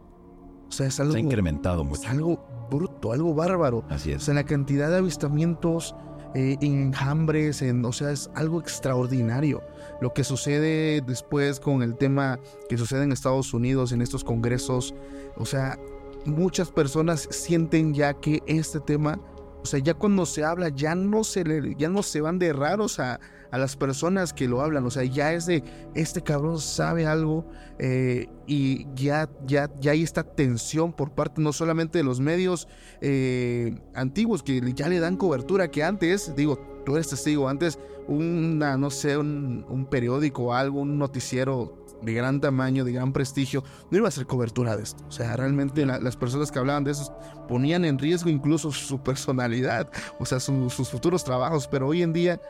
[SPEAKER 2] o sea, es algo...
[SPEAKER 1] Se ha incrementado mucho.
[SPEAKER 2] Es algo bruto, algo bárbaro.
[SPEAKER 1] Así es.
[SPEAKER 2] O sea, la cantidad de avistamientos eh, enjambres, en, o sea, es algo extraordinario. Lo que sucede después con el tema que sucede en Estados Unidos, en estos congresos, o sea, muchas personas sienten ya que este tema, sea, ya cuando se habla, ya no se, le, ya no se van de raros a, a las personas que lo hablan. O sea, ya es de, este cabrón sabe algo eh, y ya, ya, ya hay esta tensión por parte no solamente de los medios eh, antiguos que ya le dan cobertura que antes, digo, tú eres testigo, antes una, no sé, un, un periódico o algo, un noticiero de gran tamaño, de gran prestigio, no iba a hacer cobertura de esto. O sea, realmente las personas que hablaban de eso ponían en riesgo incluso su personalidad, o sea, sus futuros trabajos, pero hoy en día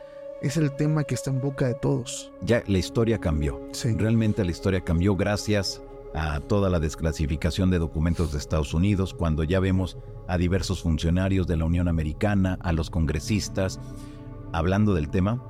[SPEAKER 2] es el tema que está en boca de todos.
[SPEAKER 1] Ya la historia cambió. Realmente la historia cambió gracias a toda la desclasificación de documentos de Estados Unidos, cuando ya vemos a diversos funcionarios de la Unión Americana, a los congresistas, hablando del tema,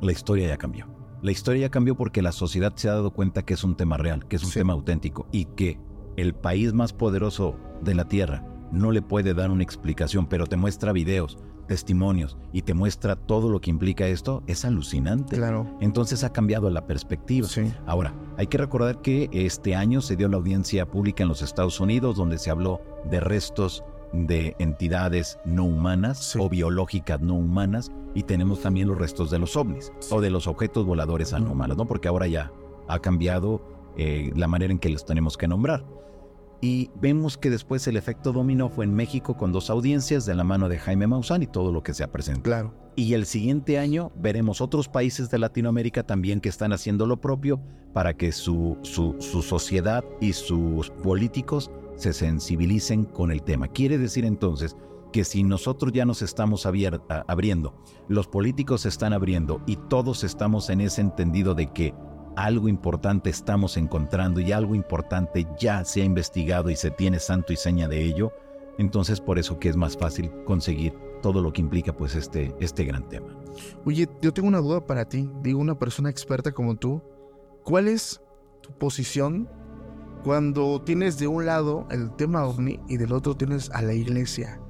[SPEAKER 1] la historia ya cambió. La historia ya cambió porque la sociedad se ha dado cuenta que es un tema real, que es un tema auténtico y que el país más poderoso de la Tierra no le puede dar una explicación, pero te muestra videos, testimonios y te muestra todo lo que implica esto, es alucinante.
[SPEAKER 2] Claro.
[SPEAKER 1] Entonces ha cambiado la perspectiva. Ahora, hay que recordar que este año se dio la audiencia pública en los Estados Unidos donde se habló de restos de entidades no humanas o biológicas no humanas y tenemos también los restos de los ovnis o de los objetos voladores anómalos, ¿no? Porque ahora ya ha cambiado eh, la manera en que los tenemos que nombrar. Y vemos que después el efecto dominó fue en México con dos audiencias de la mano de Jaime Maussan y todo lo que se ha presentado.
[SPEAKER 2] Claro.
[SPEAKER 1] Y el siguiente año veremos otros países de Latinoamérica también que están haciendo lo propio para que su, su, su sociedad y sus políticos se sensibilicen con el tema. Quiere decir entonces que si nosotros ya nos estamos abriendo, los políticos están abriendo y todos estamos en ese entendido de que algo importante estamos encontrando y algo importante ya se ha investigado y se tiene santo y seña de ello, entonces por eso que es más fácil conseguir todo lo que implica pues este, este gran tema.
[SPEAKER 2] Oye, yo tengo una duda para ti, digo una persona experta como tú, ¿cuál es tu posición cuando tienes de un lado el tema ovni y del otro tienes a la iglesia?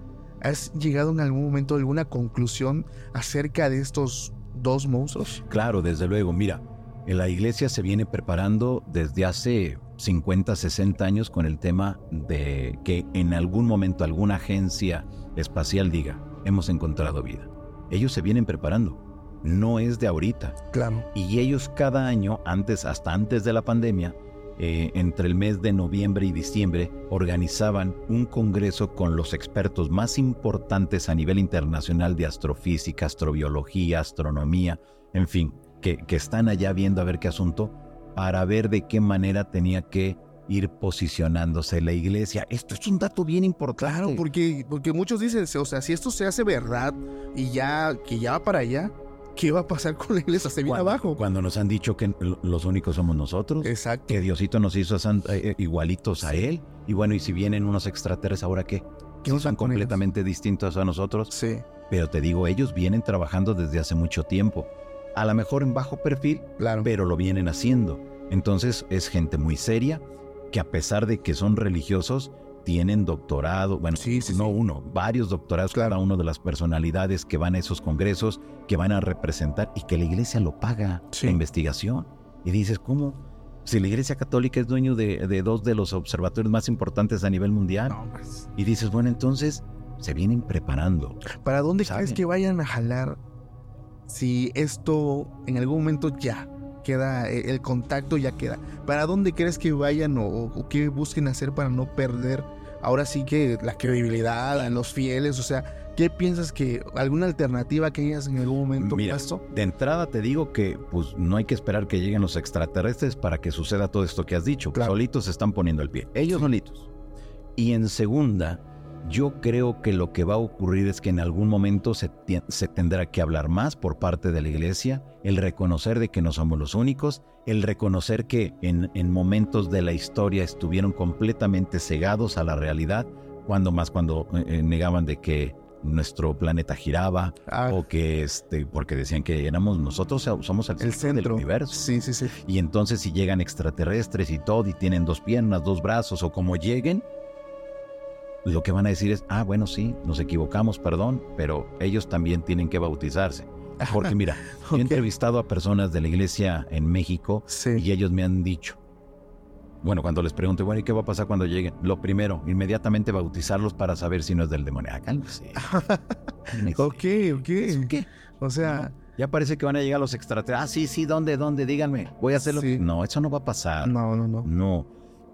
[SPEAKER 2] ¿Has llegado en algún momento a alguna conclusión acerca de estos dos monstruos?
[SPEAKER 1] Claro, desde luego, mira, en la iglesia se viene preparando desde hace 50, 60 años con el tema de que en algún momento alguna agencia espacial diga, hemos encontrado vida. Ellos se vienen preparando, no es de ahorita.
[SPEAKER 2] Claro.
[SPEAKER 1] Y ellos cada año, antes, hasta antes de la pandemia, eh, entre el mes de noviembre y diciembre, organizaban un congreso con los expertos más importantes a nivel internacional de astrofísica, astrobiología, astronomía, en fin, que, están allá viendo a ver qué asunto, para ver de qué manera tenía que ir posicionándose la iglesia. Esto es un dato bien importante.
[SPEAKER 2] Claro, porque, porque muchos dicen, o sea, si esto se hace verdad y ya, que ya va para allá, ¿qué va a pasar con la iglesia? Se viene abajo.
[SPEAKER 1] Cuando nos han dicho que los únicos somos nosotros.
[SPEAKER 2] Exacto.
[SPEAKER 1] Que Diosito nos hizo eh, eh, igualitos a Él. Y bueno, y si vienen unos extraterrestres, ¿ahora qué? Que son completamente distintos a nosotros.
[SPEAKER 2] Sí.
[SPEAKER 1] Pero te digo, ellos vienen trabajando desde hace mucho tiempo a lo mejor en bajo perfil,
[SPEAKER 2] claro.
[SPEAKER 1] pero lo vienen haciendo. Entonces es gente muy seria que a pesar de que son religiosos, tienen doctorado, bueno, no uno, varios doctorados cada una de las personalidades que van a esos congresos, que van a representar y que la iglesia lo paga, la investigación. Y dices, ¿cómo? Si la iglesia católica es dueño de, dos de los observatorios más importantes a nivel mundial. Pues. Y dices, bueno, entonces se vienen preparando.
[SPEAKER 2] ¿Para dónde crees que vayan a jalar si esto en algún momento ya queda, e, el contacto ya queda. ¿Para dónde crees que vayan o, qué busquen hacer para no perder ahora sí que la credibilidad a los fieles? O sea, ¿qué piensas que alguna alternativa que hayas en algún momento
[SPEAKER 1] Mira, De entrada te digo que pues no hay que esperar que lleguen los extraterrestres para que suceda todo esto que has dicho. Solitos se están poniendo el pie. Ellos solitos. Y en segunda, yo creo que lo que va a ocurrir es que en algún momento se, tendrá que hablar más por parte de la iglesia, el reconocer de que no somos los únicos, el reconocer que en, momentos de la historia estuvieron completamente cegados a la realidad, cuando más cuando eh, eh, negaban de que nuestro planeta giraba ah. o que este porque decían que éramos nosotros somos el, centro del universo.
[SPEAKER 2] Sí, sí, sí.
[SPEAKER 1] Y entonces si llegan extraterrestres y todo y tienen dos piernas, dos brazos o como lleguen, lo que van a decir es, ah, bueno, sí, nos equivocamos, perdón, pero ellos también tienen que bautizarse. Porque mira, he entrevistado a personas de la iglesia en México y ellos me han dicho, bueno, cuando les pregunto, bueno, ¿y qué va a pasar cuando lleguen? Lo primero, inmediatamente bautizarlos para saber si no es del demonio. Sé.
[SPEAKER 2] ok, ok. ¿Qué? O sea...
[SPEAKER 1] Ya parece que van a llegar los extraterrestres. Ah, sí, sí, ¿dónde, dónde? Díganme. Voy a hacerlo. No, eso no va a pasar.
[SPEAKER 2] No, no, no.
[SPEAKER 1] No.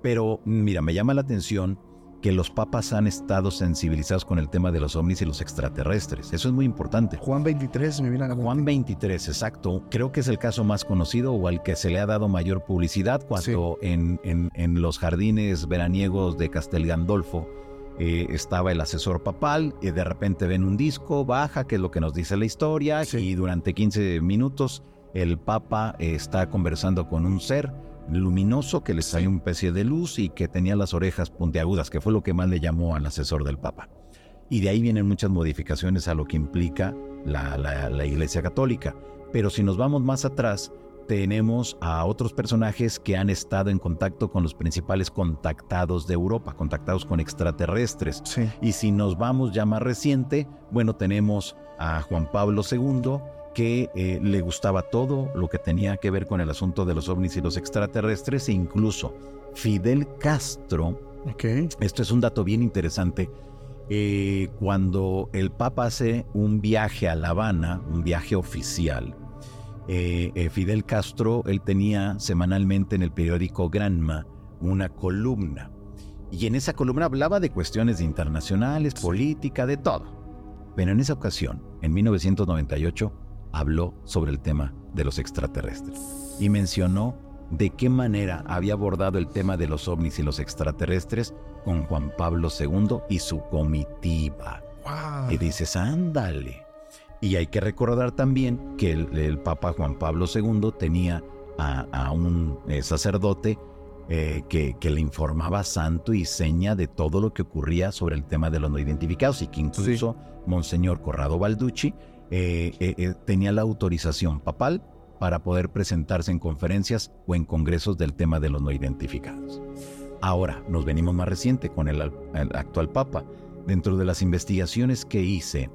[SPEAKER 1] Pero mira, me llama la atención que los papas han estado sensibilizados con el tema de los ovnis y los extraterrestres. Eso es muy importante.
[SPEAKER 2] Juan 23, me viene a la
[SPEAKER 1] Juan 23, exacto. Creo que es el caso más conocido o al que se le ha dado mayor publicidad cuando en, en, los jardines veraniegos de Castel Gandolfo eh, estaba el asesor papal y de repente ven un disco, baja, que es lo que nos dice la historia, y durante 15 minutos el papa está conversando con un ser luminoso que le salió una especie de luz y que tenía las orejas puntiagudas, que fue lo que más le llamó al asesor del Papa. Y de ahí vienen muchas modificaciones a lo que implica la, Iglesia Católica. Pero si nos vamos más atrás, tenemos a otros personajes que han estado en contacto con los principales contactados de Europa, contactados con extraterrestres. Y si nos vamos ya más reciente, bueno, tenemos a Juan Pablo II, que eh, le gustaba todo lo que tenía que ver con el asunto de los ovnis y los extraterrestres e incluso Fidel Castro, esto es un dato bien interesante, eh, cuando el Papa hace un viaje a La Habana, un viaje oficial, eh, Fidel Castro, él tenía semanalmente en el periódico Granma una columna. Y en esa columna hablaba de cuestiones internacionales, política, de todo. Pero en esa ocasión, en 1998, habló sobre el tema de los extraterrestres y mencionó de qué manera había abordado el tema de los ovnis y los extraterrestres con Juan Pablo II y su comitiva. Y dices, ándale. Y hay que recordar también que el, Papa Juan Pablo II tenía a, un eh, sacerdote eh, que, le informaba santo y seña de todo lo que ocurría sobre el tema de los no identificados y que incluso Monseñor Corrado Balducci eh, eh, eh, tenía la autorización papal para poder presentarse en conferencias o en congresos del tema de los no identificados. Ahora nos venimos más reciente con el, actual Papa. Dentro de las investigaciones que hice,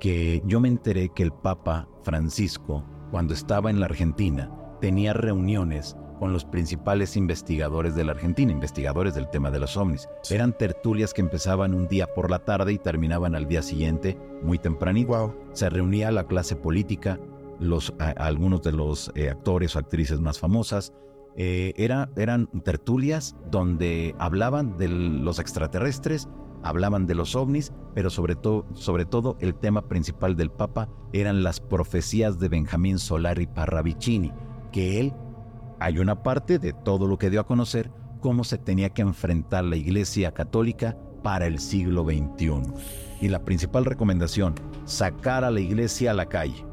[SPEAKER 1] que yo me enteré que el Papa Francisco, cuando estaba en la Argentina, tenía reuniones con los principales investigadores de la Argentina, investigadores del tema de los ovnis. Eran tertulias que empezaban un día por la tarde y terminaban al día siguiente muy tempranito. Se reunía la clase política, los, algunos de los eh, actores o actrices más famosas. Eh, era, eran tertulias donde hablaban de los extraterrestres, hablaban de los ovnis, pero sobre, todo sobre todo el tema principal del Papa eran las profecías de Benjamín Solari Parravicini, que él hay una parte de todo lo que dio a conocer cómo se tenía que enfrentar la Iglesia Católica para el siglo XXI. Y la principal recomendación, sacar a la Iglesia a la calle.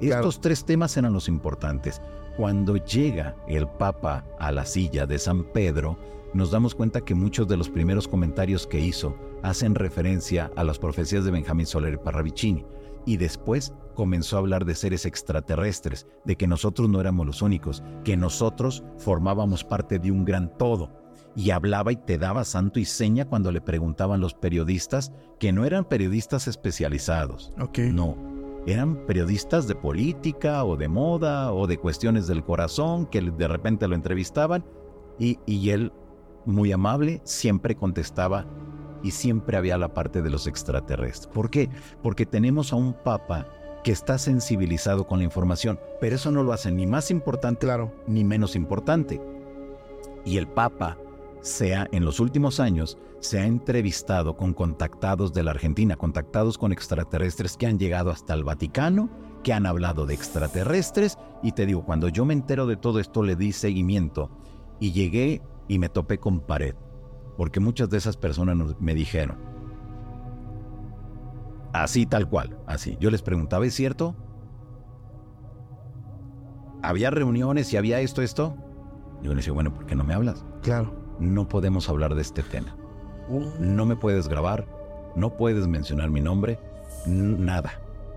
[SPEAKER 1] Estos tres temas eran los importantes. Cuando llega el Papa a la silla de San Pedro, nos damos cuenta que muchos de los primeros comentarios que hizo hacen referencia a las profecías de Benjamín Soler Parravicini y después comenzó a hablar de seres extraterrestres, de que nosotros no éramos los únicos, que nosotros formábamos parte de un gran todo. y hablaba y te daba santo y seña cuando le preguntaban los periodistas que no eran periodistas especializados.
[SPEAKER 2] Ok.
[SPEAKER 1] No, eran periodistas de política o de moda o de cuestiones del corazón que de repente lo entrevistaban y, y él, muy amable, siempre contestaba y siempre había la parte de los extraterrestres. ¿Por qué? Porque tenemos a un papa que está sensibilizado con la información, pero eso no lo hace ni más importante
[SPEAKER 2] Claro.
[SPEAKER 1] ni menos importante. Y el Papa sea en los últimos años se ha entrevistado con contactados de la Argentina, contactados con extraterrestres que han llegado hasta el Vaticano, que han hablado de extraterrestres y te digo, cuando yo me entero de todo esto le di seguimiento y llegué y me topé con pared, porque muchas de esas personas nos- me dijeron, así tal cual, así. Yo les preguntaba, ¿es cierto? ¿Había reuniones y había esto, esto? Yo le decía, bueno, ¿por qué no me hablas?
[SPEAKER 2] Claro.
[SPEAKER 1] No podemos hablar de este tema. No me puedes grabar, no puedes mencionar mi nombre, nada.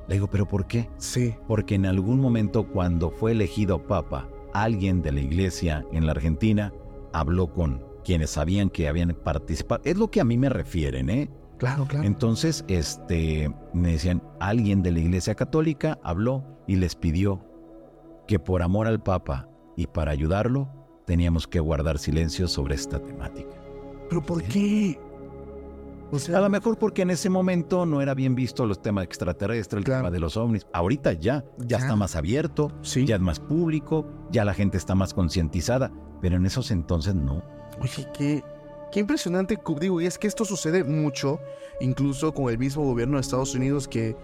[SPEAKER 1] Le digo, ¿pero por qué?
[SPEAKER 2] Sí.
[SPEAKER 1] Porque en algún momento cuando fue elegido papa, alguien de la iglesia en la Argentina habló con quienes sabían que habían participado. Es lo que a mí me refieren, ¿eh?
[SPEAKER 2] Claro, claro.
[SPEAKER 1] Entonces, este, me decían, alguien de la Iglesia Católica habló y les pidió que por amor al Papa y para ayudarlo, teníamos que guardar silencio sobre esta temática.
[SPEAKER 2] ¿Pero por qué? O sea,
[SPEAKER 1] A lo mejor porque en ese momento no era bien visto los temas extraterrestres, el
[SPEAKER 2] Claro.
[SPEAKER 1] tema de los ovnis. Ahorita ya, ya
[SPEAKER 2] Ya.
[SPEAKER 1] está más abierto,
[SPEAKER 2] sí.
[SPEAKER 1] ya es más público, ya la gente está más concientizada, pero en esos entonces no.
[SPEAKER 2] Oye, qué, qué impresionante, digo, y es que esto sucede mucho, incluso con el mismo gobierno de Estados Unidos, que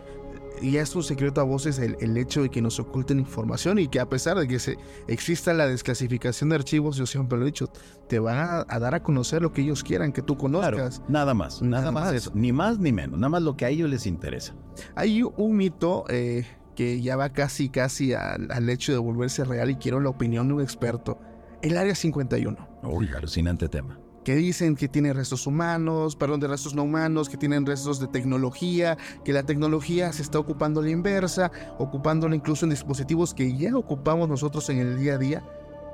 [SPEAKER 2] ya es un secreto a voces el, el hecho de que nos oculten información y que a pesar de que se, exista la desclasificación de archivos, yo siempre lo he dicho, te van a, a dar a conocer lo que ellos quieran que tú
[SPEAKER 1] Claro,
[SPEAKER 2] conozcas.
[SPEAKER 1] nada más, nada,
[SPEAKER 2] Nada
[SPEAKER 1] más
[SPEAKER 2] más.
[SPEAKER 1] eso, ni más ni menos, nada más lo que a ellos les interesa.
[SPEAKER 2] Hay un mito eh, que ya va casi, casi al, al hecho de volverse real y quiero la opinión de un experto. El Área 51.
[SPEAKER 1] Uy, alucinante tema.
[SPEAKER 2] que dicen que tiene restos humanos, perdón, de restos no humanos, que tienen restos de tecnología, que la tecnología se está ocupando a la inversa, ocupándola incluso en dispositivos que ya ocupamos nosotros en el día a día.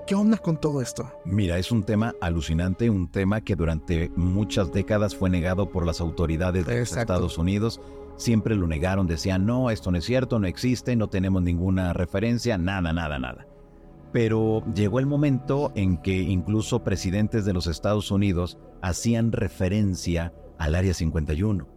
[SPEAKER 2] ¿Qué onda con todo esto?
[SPEAKER 1] Mira, es un tema alucinante, un tema que durante muchas décadas fue negado por las autoridades de los. Estados Unidos. Siempre lo negaron, decían, no, esto no es cierto, no existe, no tenemos ninguna referencia, nada, nada, nada. Pero llegó el momento en que incluso presidentes de los Estados Unidos hacían referencia al Área 51.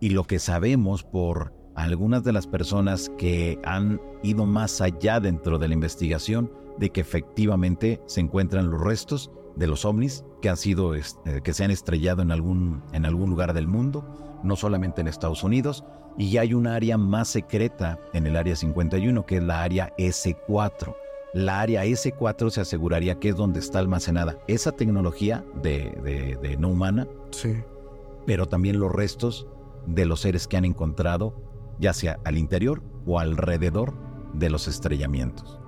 [SPEAKER 1] Y lo que sabemos por algunas de las personas que han ido más allá dentro de la investigación de que efectivamente se encuentran los restos de los ovnis que han sido este, que se han estrellado en algún en algún lugar del mundo, no solamente en Estados Unidos, y hay un área más secreta en el área 51 que es la área S4. La área S4 se aseguraría que es donde está almacenada esa tecnología de, de- de no humana,
[SPEAKER 2] Sí.
[SPEAKER 1] pero también los restos de los seres que han encontrado, ya sea al interior o alrededor de los estrellamientos.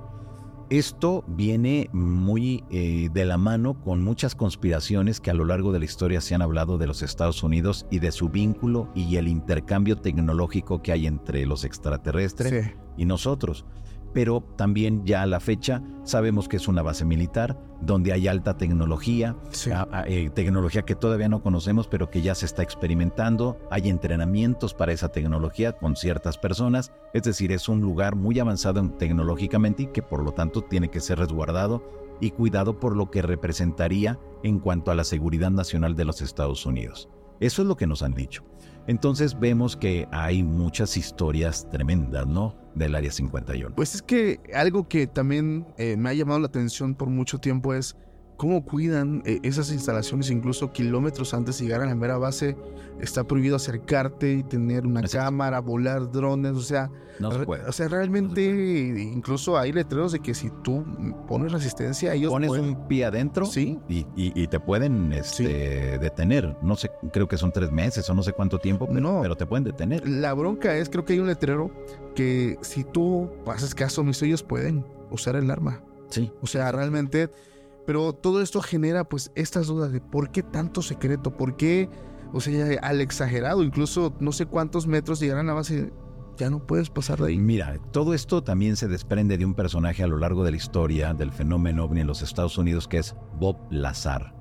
[SPEAKER 1] Esto viene muy eh, de la mano con muchas conspiraciones que a lo largo de la historia se han hablado de los Estados Unidos y de su vínculo y el intercambio tecnológico que hay entre los extraterrestres
[SPEAKER 2] Sí.
[SPEAKER 1] y nosotros. Pero también ya a la fecha sabemos que es una base militar donde hay alta tecnología,
[SPEAKER 2] Sí.
[SPEAKER 1] a- a- eh, tecnología que todavía no conocemos, pero que ya se está experimentando. Hay entrenamientos para esa tecnología con ciertas personas. Es decir, es un lugar muy avanzado en- tecnológicamente y que por lo tanto tiene que ser resguardado y cuidado por lo que representaría en cuanto a la seguridad nacional de los Estados Unidos. Eso es lo que nos han dicho. Entonces vemos que hay muchas historias tremendas, ¿no? Del Área 51.
[SPEAKER 2] Pues es que algo que también eh, me ha llamado la atención por mucho tiempo es cómo cuidan eh, esas instalaciones, incluso kilómetros antes de llegar a la mera base. Está prohibido acercarte y tener una cámara, volar drones, o sea,
[SPEAKER 1] No se puede.
[SPEAKER 2] o sea, realmente incluso hay letreros de que si tú pones resistencia, ellos
[SPEAKER 1] Pones
[SPEAKER 2] pueden-
[SPEAKER 1] un pie adentro
[SPEAKER 2] Sí.
[SPEAKER 1] y, y- y te pueden este, detener. No sé, creo que son tres meses o no sé cuánto tiempo, pero,
[SPEAKER 2] No.
[SPEAKER 1] pero te pueden detener.
[SPEAKER 2] La bronca es, creo que hay un letrero que si tú haces caso omiso, ellos pueden usar el arma.
[SPEAKER 1] Sí.
[SPEAKER 2] O sea, realmente, pero todo esto genera pues estas dudas de por qué tanto secreto, por qué, o sea, al exagerado, incluso no sé cuántos metros llegarán a base, ya no puedes pasar de ahí.
[SPEAKER 1] Mira, todo esto también se desprende de un personaje a lo largo de la historia del fenómeno ovni en los Estados Unidos que es Bob Lazar.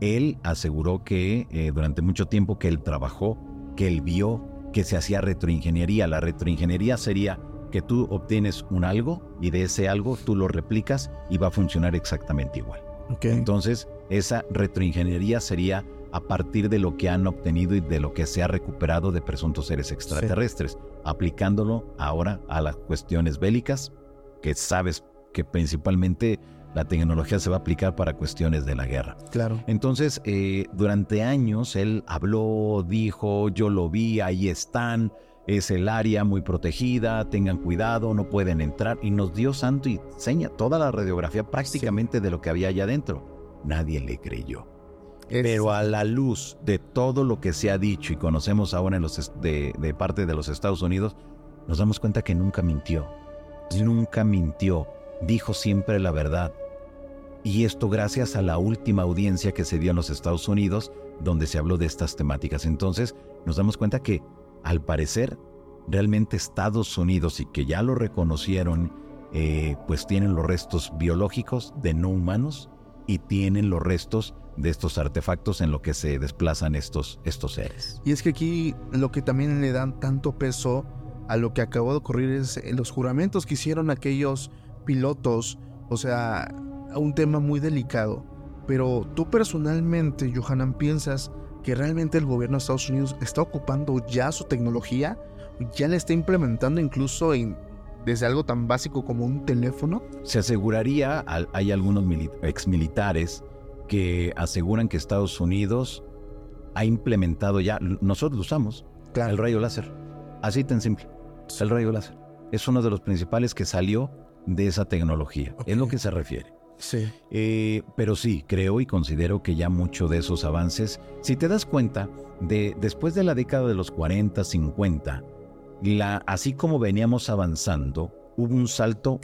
[SPEAKER 1] Él aseguró que eh, durante mucho tiempo que él trabajó, que él vio que se hacía retroingeniería. La retroingeniería sería que tú obtienes un algo y de ese algo tú lo replicas y va a funcionar exactamente igual. Entonces, esa retroingeniería sería a partir de lo que han obtenido y de lo que se ha recuperado de presuntos seres extraterrestres, aplicándolo ahora a las cuestiones bélicas, que sabes que principalmente la tecnología se va a aplicar para cuestiones de la guerra.
[SPEAKER 2] Claro.
[SPEAKER 1] Entonces, eh, durante años él habló, dijo, yo lo vi, ahí están, es el área muy protegida, tengan cuidado, no pueden entrar, y nos dio santo y seña toda la radiografía prácticamente de lo que había allá adentro. Nadie le creyó. Pero a la luz de todo lo que se ha dicho y conocemos ahora en los de, de parte de los Estados Unidos, nos damos cuenta que nunca mintió. Nunca mintió. Dijo siempre la verdad. Y esto gracias a la última audiencia que se dio en los Estados Unidos, donde se habló de estas temáticas. Entonces, nos damos cuenta que, al parecer, realmente Estados Unidos, y que ya lo reconocieron, eh, pues tienen los restos biológicos de no humanos y tienen los restos de estos artefactos en lo que se desplazan estos, estos seres.
[SPEAKER 2] Y es que aquí lo que también le dan tanto peso a lo que acabó de ocurrir es eh, los juramentos que hicieron aquellos pilotos, o sea, un tema muy delicado. Pero tú personalmente, Johanan, piensas que realmente el gobierno de Estados Unidos está ocupando ya su tecnología, ya la está implementando incluso en, desde algo tan básico como un teléfono?
[SPEAKER 1] Se aseguraría, hay algunos exmilitares que aseguran que Estados Unidos ha implementado ya, nosotros lo usamos, el rayo láser. Así tan simple. El rayo láser. Es uno de los principales que salió de esa tecnología. Es lo que se refiere.
[SPEAKER 2] Sí.
[SPEAKER 1] Eh, pero sí, creo y considero que ya mucho de esos avances, si te das cuenta, de, después de la década de los 40, 50, la, así como veníamos avanzando, hubo un salto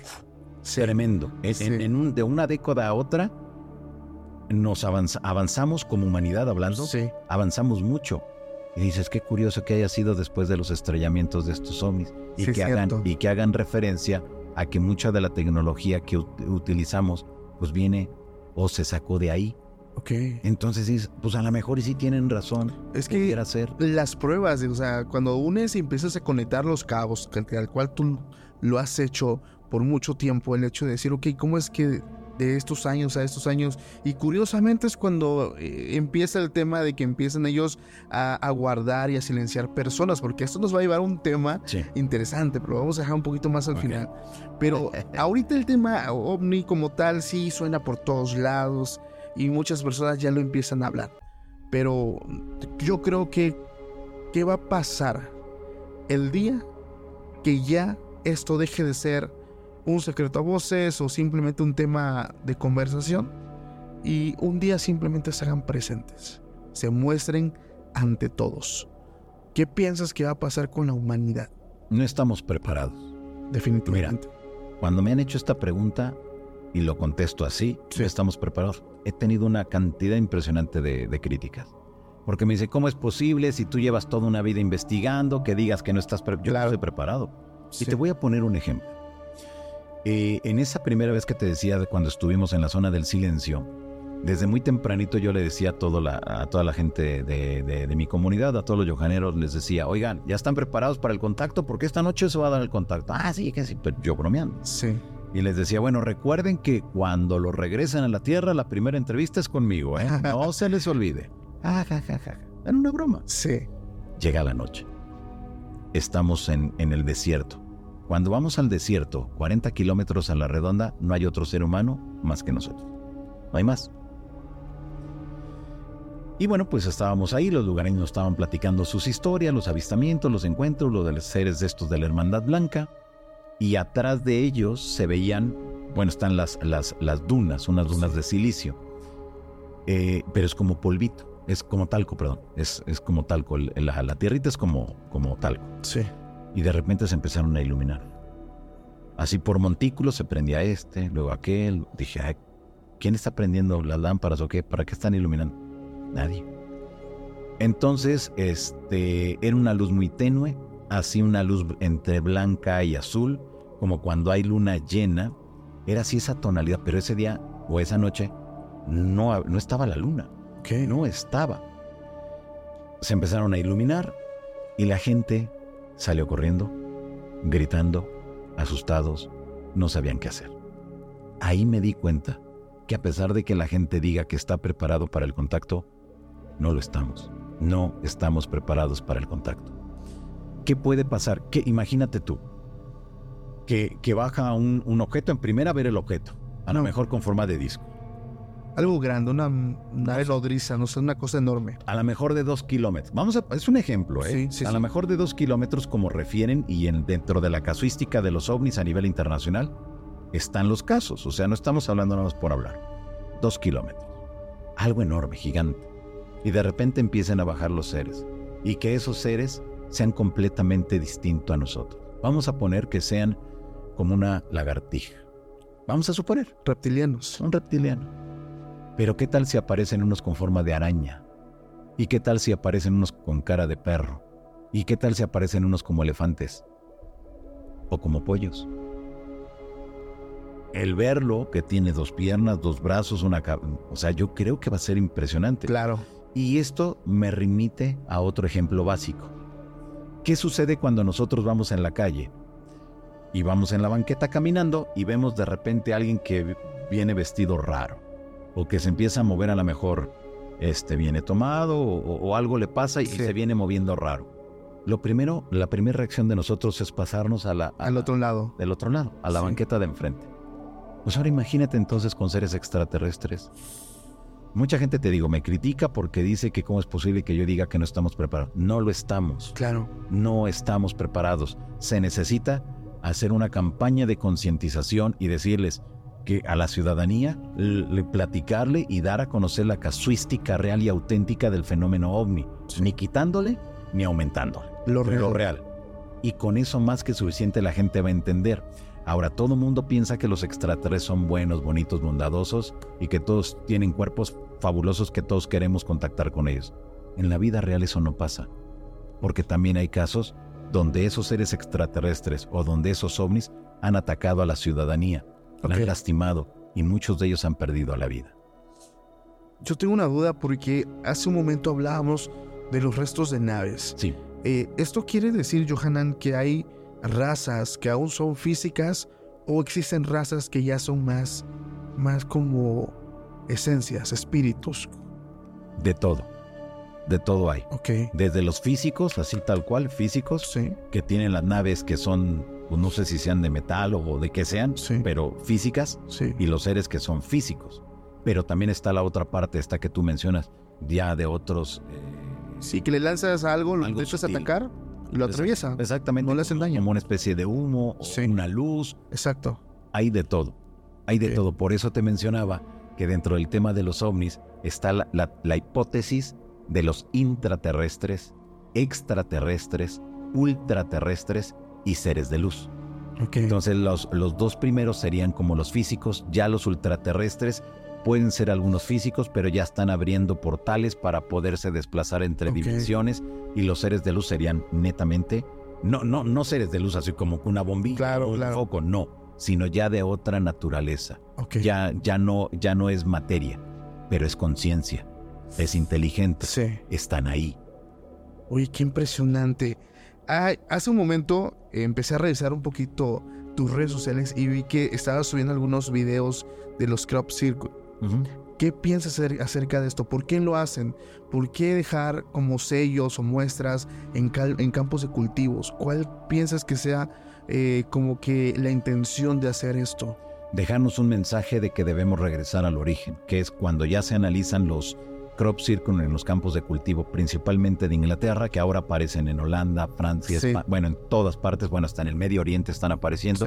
[SPEAKER 1] tremendo. En, de una década a otra, nos avanzamos como humanidad hablando, avanzamos mucho. Y dices, qué curioso que haya sido después de los estrellamientos de estos ovnis y, que, hagan, y que hagan referencia a que mucha de la tecnología que utilizamos pues viene o se sacó de ahí.
[SPEAKER 2] Ok.
[SPEAKER 1] Entonces, pues a lo mejor y sí tienen razón.
[SPEAKER 2] Es que hacer. las pruebas, o sea, cuando unes y empiezas a conectar los cabos, al cual tú lo has hecho por mucho tiempo, el hecho de decir, ok, ¿cómo es que de estos años a estos años. Y curiosamente es cuando eh, empieza el tema de que empiezan ellos a, guardar y a silenciar personas, porque esto nos va a llevar a un tema interesante, pero vamos a dejar un poquito más al final. Pero ahorita el tema ovni como tal sí suena por todos lados y muchas personas ya lo empiezan a hablar. Pero yo creo que, ¿qué va a pasar el día que ya esto deje de ser un secreto a voces o simplemente un tema de conversación y un día simplemente se hagan presentes, se muestren ante todos. ¿Qué piensas que va a pasar con la humanidad?
[SPEAKER 1] No estamos preparados.
[SPEAKER 2] Definitivamente.
[SPEAKER 1] cuando me han hecho esta pregunta y lo contesto así, estamos preparados. He tenido una cantidad impresionante de, críticas. Porque me dice, ¿cómo es posible si tú llevas toda una vida investigando que digas que no estás preparado? Yo estoy preparado. Y te voy a poner un ejemplo. Eh, en esa primera vez que te decía cuando estuvimos en la zona del silencio, desde muy tempranito yo le decía a, a toda la gente de, mi comunidad, a todos los yojaneros, les decía, oigan, ¿ya están preparados para el contacto? Porque esta noche se va a dar el contacto. Ah, sí, que sí, pero yo bromeando.
[SPEAKER 2] Sí.
[SPEAKER 1] Y les decía, bueno, recuerden que cuando lo regresen a la Tierra, la primera entrevista es conmigo, ¿eh? No se les olvide. Ah, ja, ja, ja. Era una broma.
[SPEAKER 2] Sí.
[SPEAKER 1] Llega la noche. Estamos en, en el desierto. Cuando vamos al desierto, 40 kilómetros a la redonda, no hay otro ser humano más que nosotros. No hay más. Y bueno, pues estábamos ahí, los lugareños estaban platicando sus historias, los avistamientos, los encuentros, los de los seres de estos de la Hermandad Blanca. Y atrás de ellos se veían, bueno, están las, las, las dunas, unas dunas de silicio. Eh, pero es como polvito, es como talco, perdón. Es, es como talco. La, la tierrita es como, como talco.
[SPEAKER 2] Sí
[SPEAKER 1] y de repente se empezaron a iluminar. Así por montículos se prendía este, luego aquel. Dije, ¿quién está prendiendo las lámparas o qué? ¿Para qué están iluminando? Nadie. Entonces, este, era una luz muy tenue, así una luz entre blanca y azul, como cuando hay luna llena. Era así esa tonalidad, pero ese día o esa noche no, no estaba la luna.
[SPEAKER 2] ¿Qué?
[SPEAKER 1] No estaba. Se empezaron a iluminar y la gente salió corriendo, gritando, asustados, no sabían qué hacer. Ahí me di cuenta que a pesar de que la gente diga que está preparado para el contacto, no lo estamos. No estamos preparados para el contacto. ¿Qué puede pasar? ¿Qué, imagínate tú, que, que baja un, un objeto, en primera ver el objeto, a lo
[SPEAKER 2] No.
[SPEAKER 1] mejor con forma de disco.
[SPEAKER 2] Algo grande, una nave nodriza, no sé, una cosa enorme.
[SPEAKER 1] A lo mejor de dos kilómetros. Vamos a, es un ejemplo, ¿eh?
[SPEAKER 2] Sí, sí,
[SPEAKER 1] a
[SPEAKER 2] sí.
[SPEAKER 1] lo mejor de dos kilómetros, como refieren, y en, dentro de la casuística de los ovnis a nivel internacional, están los casos. O sea, no estamos hablando nada más por hablar. Dos kilómetros. Algo enorme, gigante. Y de repente empiezan a bajar los seres. Y que esos seres sean completamente distintos a nosotros. Vamos a poner que sean como una lagartija. Vamos a suponer.
[SPEAKER 2] Reptilianos.
[SPEAKER 1] Son reptilianos. Pero ¿qué tal si aparecen unos con forma de araña? ¿Y qué tal si aparecen unos con cara de perro? ¿Y qué tal si aparecen unos como elefantes? ¿O como pollos? El verlo, que tiene dos piernas, dos brazos, una cabeza... O sea, yo creo que va a ser impresionante.
[SPEAKER 2] Claro.
[SPEAKER 1] Y esto me remite a otro ejemplo básico. ¿Qué sucede cuando nosotros vamos en la calle y vamos en la banqueta caminando y vemos de repente a alguien que viene vestido raro o que se empieza a mover a lo mejor este viene tomado o, o algo le pasa y
[SPEAKER 2] Sí.
[SPEAKER 1] se viene moviendo raro? Lo primero, la primera reacción de nosotros es pasarnos a la, a
[SPEAKER 2] Al otro lado.
[SPEAKER 1] del otro lado, a la
[SPEAKER 2] Sí.
[SPEAKER 1] banqueta de enfrente. Pues ahora imagínate entonces con seres extraterrestres. Mucha gente te digo, me critica porque dice que cómo es posible que yo diga que no estamos preparados. No lo estamos.
[SPEAKER 2] Claro.
[SPEAKER 1] No estamos preparados. Se necesita hacer una campaña de concientización y decirles que a la ciudadanía le platicarle y dar a conocer la casuística real y auténtica del fenómeno ovni, ni quitándole ni aumentándole
[SPEAKER 2] Lo real.
[SPEAKER 1] lo real. Y con eso más que suficiente la gente va a entender. Ahora todo el mundo piensa que los extraterrestres son buenos, bonitos, bondadosos y que todos tienen cuerpos fabulosos que todos queremos contactar con ellos. En la vida real eso no pasa. Porque también hay casos donde esos seres extraterrestres o donde esos ovnis han atacado a la ciudadanía, la
[SPEAKER 2] Ok.
[SPEAKER 1] han lastimado y muchos de ellos han perdido la vida.
[SPEAKER 2] Yo tengo una duda porque hace un momento hablábamos de los restos de naves.
[SPEAKER 1] Sí,
[SPEAKER 2] Eh, ¿Esto quiere decir, Johanan, que hay razas que aún son físicas o existen razas que ya son más, más como esencias, espíritus?
[SPEAKER 1] de todo. De todo hay.
[SPEAKER 2] Ok.
[SPEAKER 1] Desde los físicos, así tal cual, físicos,
[SPEAKER 2] Sí,
[SPEAKER 1] que tienen las naves que son, pues, no sé si sean de metal o de qué sean,
[SPEAKER 2] Sí.
[SPEAKER 1] pero físicas,
[SPEAKER 2] sí.
[SPEAKER 1] y los seres que son físicos. Pero también está la otra parte, esta que tú mencionas, ya de otros... eh,
[SPEAKER 2] Sí, que le lanzas algo, lo intentas atacar y lo atraviesa.
[SPEAKER 1] Exactamente.
[SPEAKER 2] No le hacen daño.
[SPEAKER 1] Como una especie de humo, o
[SPEAKER 2] Sí.
[SPEAKER 1] una luz,
[SPEAKER 2] Exacto.
[SPEAKER 1] hay de todo. Hay de todo. Por eso te mencionaba que dentro del tema de los ovnis está la, la- la hipótesis de los intraterrestres, extraterrestres, ultraterrestres y seres de luz. Entonces los, los dos primeros serían como los físicos, ya los ultraterrestres pueden ser algunos físicos, pero ya están abriendo portales para poderse desplazar entre dimensiones y los seres de luz serían netamente, no, no, no seres de luz así como una bombilla
[SPEAKER 2] Claro,
[SPEAKER 1] o un
[SPEAKER 2] claro.
[SPEAKER 1] foco, no, sino ya de otra naturaleza. Ya, ya, no, ya no es materia, pero es conciencia, es inteligente,
[SPEAKER 2] Sí.
[SPEAKER 1] están ahí.
[SPEAKER 2] Oye, qué impresionante. Hace un momento eh, empecé a revisar un poquito tus redes sociales y vi que estabas subiendo algunos videos de los crop circle.
[SPEAKER 1] Ujú.
[SPEAKER 2] ¿Qué piensas acer- acerca de esto? ¿Por qué lo hacen? ¿Por qué dejar como sellos o muestras en campos de cultivos? ¿Cuál piensas que sea eh, como que la intención de hacer esto?
[SPEAKER 1] dejarnos un mensaje de que debemos regresar al origen, que es cuando ya se analizan los crop circle en los campos de cultivo, principalmente de Inglaterra, que ahora aparecen en Holanda, Francia,
[SPEAKER 2] Sí.
[SPEAKER 1] Espa- bueno, en todas partes, bueno, hasta en el Medio Oriente están apareciendo.